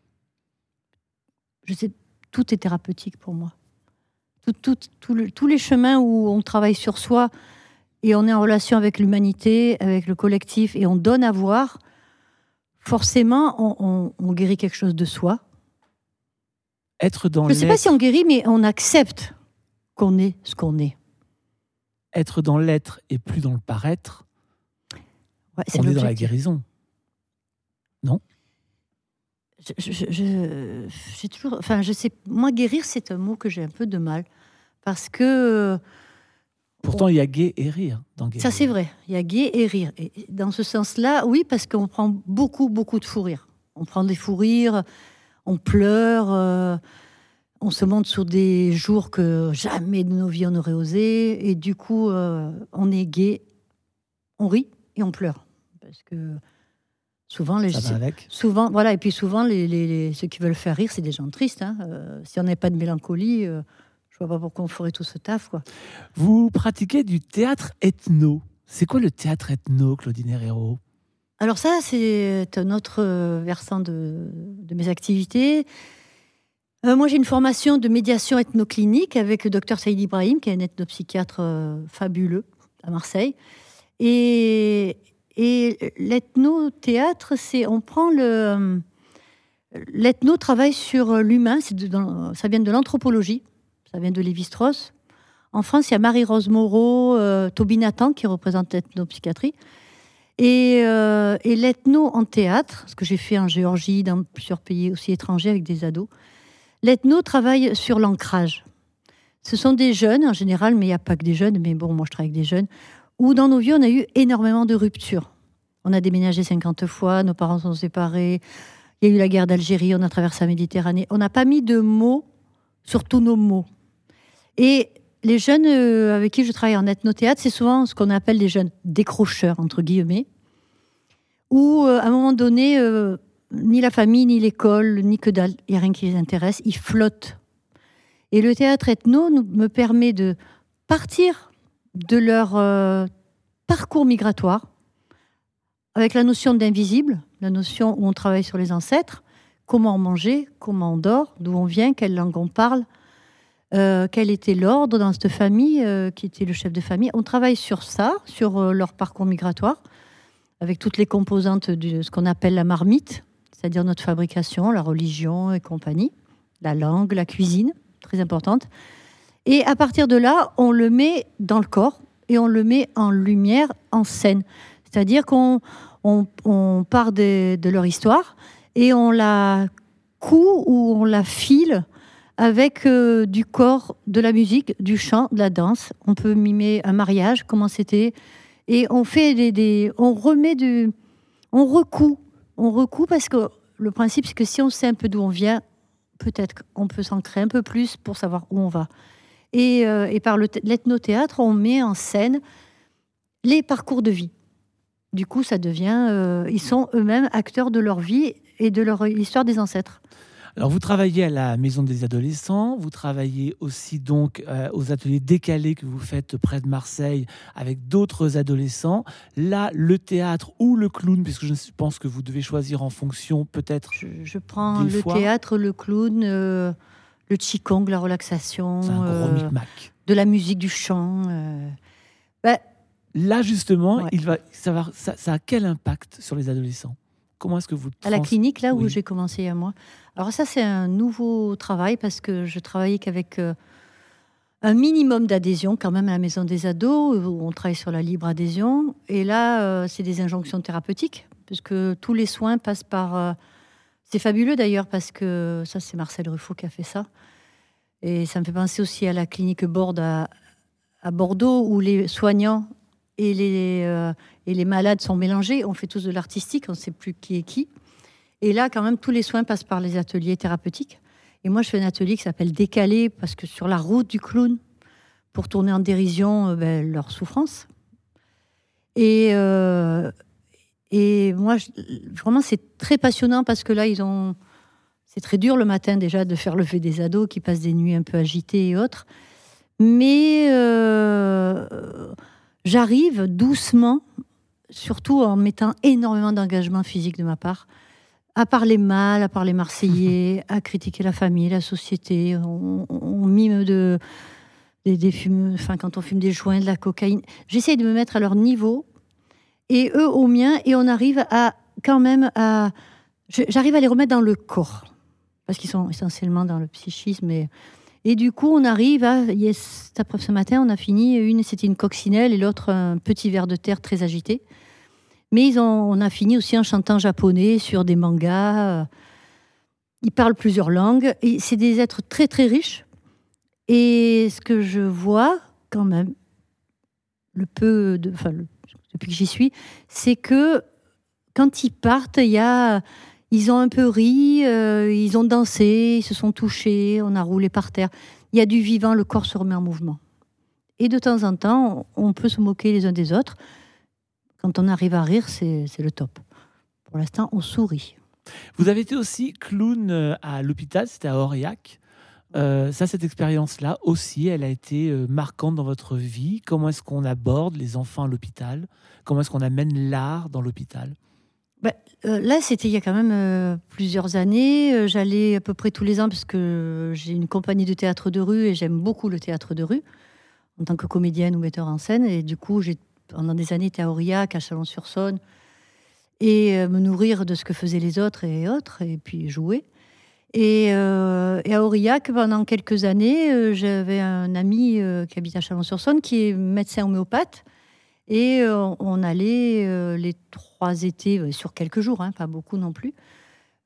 Je sais, tout est thérapeutique pour moi. tous les chemins où on travaille sur soi, et on est en relation avec l'humanité, avec le collectif, et on donne à voir, forcément, on, guérit quelque chose de soi. Être dans Je ne sais pas si on guérit, mais on accepte qu'on est ce qu'on est. Être dans l'être et plus dans le paraître, ouais, on est dans la guérison. Non? Je, j'ai toujours, enfin, je sais, moi, guérir, c'est un mot que j'ai un peu de mal parce que Pourtant, il y a gai et rire dans Ça, c'est vrai. Il y a gai et rire. Et dans ce sens-là, oui, parce qu'on prend beaucoup, beaucoup de fou rire. On prend des fous rires, on pleure, euh, on se monte sur des jours que jamais de nos vies on aurait osé. Et du coup, euh, on est gai, on rit et on pleure. Parce que souvent, les Ça souvent, voilà, et puis souvent, les, ceux qui veulent faire rire, c'est des gens tristes. Hein. Euh, si on n'a pas de mélancolie vois pas pourquoi on ferait tout ce taf. Quoi. Vous pratiquez du théâtre ethno. C'est quoi le théâtre ethno, Claudine Herrero? Alors ça, c'est un autre euh, versant de, mes activités. Euh, moi, j'ai une formation de médiation ethnoclinique avec le docteur Saïd Ibrahim, qui est un ethnopsychiatre euh, fabuleux à Marseille. Et, et l'ethno-théâtre, c'est on prend le... L'ethno travaille sur l'humain, ça vient de l'anthropologie ça vient de Lévi-Strauss. En France, il y a Marie-Rose Moreau, euh, Toby Nathan qui représente l'ethnopsychiatrie. Et, euh, et l'ethno en théâtre, ce que j'ai fait en Géorgie, dans plusieurs pays aussi étrangers avec des ados. L'ethno travaille sur l'ancrage. Ce sont des jeunes en général, mais il n'y a pas que des jeunes, mais bon, moi je travaille avec des jeunes, où dans nos vies on a eu énormément de ruptures. On a déménagé 50 fois, nos parents sont séparés, il y a eu la guerre d'Algérie, on a traversé la Méditerranée. On n'a pas mis de mots sur tous nos mots. Et les jeunes euh, avec qui je travaille en ethnothéâtre, c'est souvent ce qu'on appelle des jeunes décrocheurs, entre guillemets, où euh, à un moment donné, euh, ni la famille, ni l'école, ni que dalle, il n'y a rien qui les intéresse, ils flottent. Et le théâtre ethno me permet de partir de leur parcours migratoire, avec la notion d'invisible, la notion où on travaille sur les ancêtres, comment on mangeait, comment on dort, d'où on vient, quelle langue on parle, euh, quel était l'ordre dans cette famille, euh, qui était le chef de famille? On travaille sur ça, sur euh, leur parcours migratoire, avec toutes les composantes de ce qu'on appelle la marmite, c'est-à-dire notre fabrication, la religion et compagnie, la langue, la cuisine, très importante. Et à partir de là, on le met dans le corps et on le met en lumière, en scène. C'est-à-dire qu'on on, part de, leur histoire et on la coud ou on la file avec euh, du corps, de la musique, du chant, de la danse. On peut mimer un mariage, comment c'était. Et on fait des, on remet du, on recoue, on recoue parce que le principe c'est que si on sait un peu d'où on vient, peut-être qu'on peut s'ancrer un peu plus pour savoir où on va. Et, euh, et par l'ethnothéâtre, on met en scène les parcours de vie. Du coup, ça devient. Euh, ils sont eux-mêmes acteurs de leur vie et de leur histoire des ancêtres. Alors, vous travaillez à la Maison des Adolescents, vous travaillez aussi donc euh, aux ateliers décalés que vous faites près de Marseille avec d'autres adolescents. Là, le théâtre ou le clown, puisque je pense que vous devez choisir en fonction peut-être. Je, prends le théâtre, le clown, euh, le qigong, la relaxation. De la musique, du chant. Bah, Là, justement, il va, ça, va, ça, a quel impact sur les adolescents? Comment est-ce que vous... À la clinique, là où j'ai commencé à moi. Alors ça, c'est un nouveau travail parce que je travaillais qu'avec euh, un minimum d'adhésion quand même à la maison des ados, où on travaille sur la libre adhésion. Et là, euh, c'est des injonctions thérapeutiques, puisque tous les soins passent par... Euh, c'est fabuleux d'ailleurs, parce que ça, c'est Marcel Ruffo qui a fait ça. Et ça me fait penser aussi à la clinique Borde à Bordeaux, où les soignants et les, euh, et les malades sont mélangés. On fait tous de l'artistique, on ne sait plus qui est qui. Et là, quand même, tous les soins passent par les ateliers thérapeutiques. Et moi, je fais un atelier qui s'appelle Décalé, parce que sur la route du clown, pour tourner en dérision euh, ben, leur souffrance. Et, euh, et moi, vraiment, c'est très passionnant parce que là, ils ont. C'est très dur le matin déjà de faire lever des ados qui passent des nuits un peu agitées et autres. Mais j'arrive doucement, surtout en mettant énormément d'engagement physique de ma part, à parler mal, à parler marseillais, à critiquer la famille, la société. On, mime de, des, fumes, enfin, quand on fume des joints, de la cocaïne. J'essaye de me mettre à leur niveau et eux au mien, et on arrive à quand même à. J'arrive à les remettre dans le corps, parce qu'ils sont essentiellement dans le psychisme. Et, et du coup, on arrive à. Yes, ce matin, on a fini. Une, c'était une coccinelle et l'autre, un petit verre de terre très agité. Mais ils ont, on a fini aussi en chantant japonais sur des mangas. Ils parlent plusieurs langues. Et c'est des êtres très, très riches. Et ce que je vois, quand même, le peu de. Enfin, depuis que j'y suis, c'est que quand ils partent, il y a ils ont un peu ri, euh, ils ont dansé, ils se sont touchés, on a roulé par terre. Il y a du vivant, le corps se remet en mouvement. Et de temps en temps, on peut se moquer les uns des autres. Quand on arrive à rire, c'est le top. Pour l'instant, on sourit. Vous avez été aussi clown euh, à l'hôpital, c'était à Aurillac. Euh, ça, cette expérience-là aussi, elle a été marquante dans votre vie. Comment est-ce qu'on aborde les enfants à l'hôpital? Comment est-ce qu'on amène l'art dans l'hôpital? Bah, euh, là, c'était il y a quand même euh, plusieurs années. Euh, j'allais à peu près tous les ans parce que j'ai une compagnie de théâtre de rue et j'aime beaucoup le théâtre de rue en tant que comédienne ou metteur en scène. Et du coup, j'ai pendant des années été à Aurillac, à Chalon-sur-Saône, et me nourrir de ce que faisaient les autres et autres, et puis jouer. Et, à Aurillac, pendant quelques années, j'avais un ami qui habite à Chalon-sur-Saône, qui est médecin homéopathe. Et on allait les trois étés, sur quelques jours, hein, pas beaucoup non plus,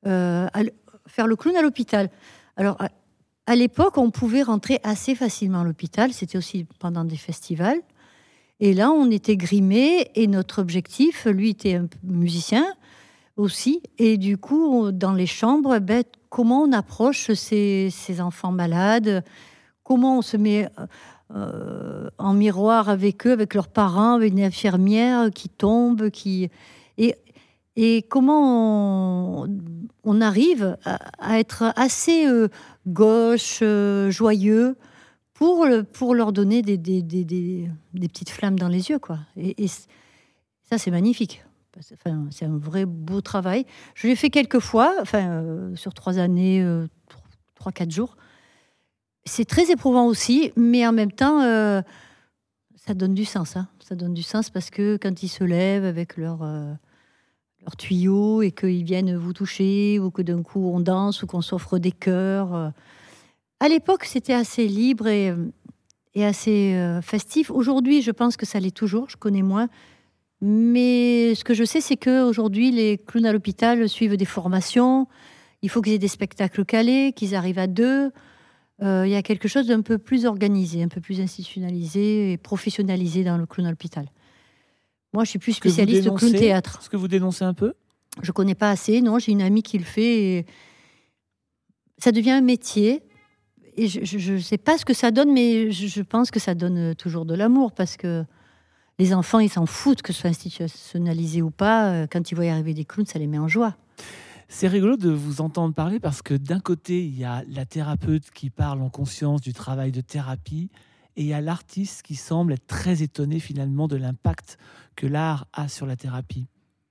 faire le clown à l'hôpital. Alors, à, à l'époque, on pouvait rentrer assez facilement à l'hôpital. C'était aussi pendant des festivals. Et là, on était grimé et notre objectif, lui était un musicien aussi. Et du coup, dans les chambres, ben, comment on approche ces, enfants malades? Comment on se met euh, en miroir avec eux, avec leurs parents, avec une infirmière qui tombe qui... Et, comment on, arrive à, être assez euh, gauche, euh, joyeux, pour, pour leur donner des, des, des, des, petites flammes dans les yeux. Quoi. Et, ça, c'est magnifique. C'est un vrai beau travail. Je l'ai fait quelques fois, enfin, euh, sur trois années, trois, quatre jours. C'est très éprouvant aussi, mais en même temps, ça donne du sens. Hein. Ça donne du sens parce que quand ils se lèvent avec leur, leur tuyau et qu'ils viennent vous toucher, ou que d'un coup on danse, ou qu'on s'offre des cœurs à l'époque, c'était assez libre et, assez euh, festif. Aujourd'hui, je pense que ça l'est toujours, je connais moins. Mais ce que je sais, c'est qu'aujourd'hui, les clowns à l'hôpital suivent des formations. Il faut qu'ils aient des spectacles calés, qu'ils arrivent à deux. Euh, il y a quelque chose d'un peu plus organisé, un peu plus institutionnalisé et professionnalisé dans le clown à l'hôpital. Moi, je suis plus spécialiste au clown théâtre. Est-ce que vous dénoncez un peu? Je connais pas assez. Non, j'ai une amie qui le fait. Et ça devient un métier et je ne sais pas ce que ça donne, mais je, pense que ça donne toujours de l'amour parce que les enfants, ils s'en foutent que ce soit institutionnalisé ou pas. Euh, quand ils voient arriver des clowns, ça les met en joie. C'est rigolo de vous entendre parler parce que d'un côté, il y a la thérapeute qui parle en conscience du travail de thérapie et il y a l'artiste qui semble être très étonné finalement de l'impact que l'art a sur la thérapie.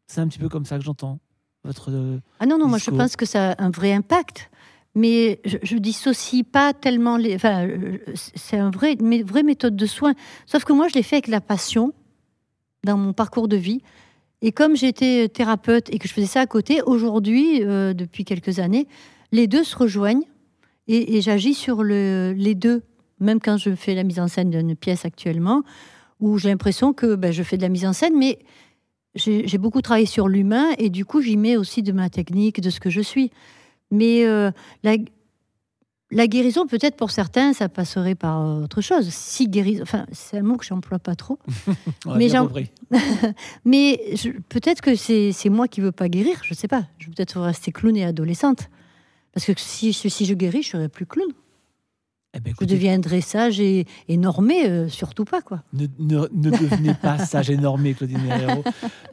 C'est un petit peu comme ça que j'entends votre. Ah non, non, moi je pense que ça a un vrai impact mais je, je, dissocie pas tellement les. Enfin, c'est un vrai, une vraie méthode de soin. Sauf que moi, je l'ai fait avec la passion dans mon parcours de vie. Et comme j'étais thérapeute et que je faisais ça à côté, aujourd'hui, euh, depuis quelques années, les deux se rejoignent et, j'agis sur le, les deux. Même quand je fais la mise en scène d'une pièce actuellement, où j'ai l'impression que ben, je fais de la mise en scène, mais j'ai beaucoup travaillé sur l'humain et du coup, j'y mets aussi de ma technique, de ce que je suis. Mais euh, la, guérison, peut-être pour certains, ça passerait par autre chose. Si guérison, enfin, c'est un mot que j'emploie pas trop. mais mais peut-être que c'est moi qui veux pas guérir. Je sais pas. Je vais peut-être rester clown et adolescente. Parce que si, si je guéris, je serai plus clown. Eh ben, vous deviendrez sage et, normé, euh, surtout pas. quoi. Ne, devenez pas sage et normé, Claudine Herrero.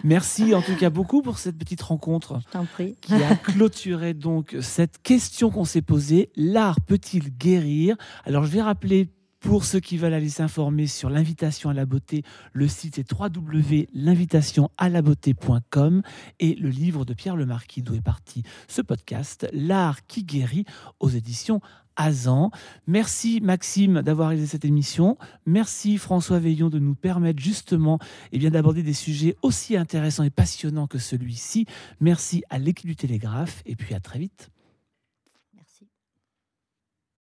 Merci en tout cas beaucoup pour cette petite rencontre qui a clôturé donc cette question qu'on s'est posée. L'art peut-il guérir? Alors je vais rappeler pour ceux qui veulent aller s'informer sur l'invitation à la beauté, le site est www.l'invitationalabeauté.com et le livre de Pierre Lemarquis d'où est parti ce podcast, L'art qui guérit aux éditions Azan. Merci Maxime d'avoir réalisé cette émission. Merci François Veillon de nous permettre justement et eh bien, d'aborder des sujets aussi intéressants et passionnants que celui-ci. Merci à l'équipe du Télégraphe et puis à très vite.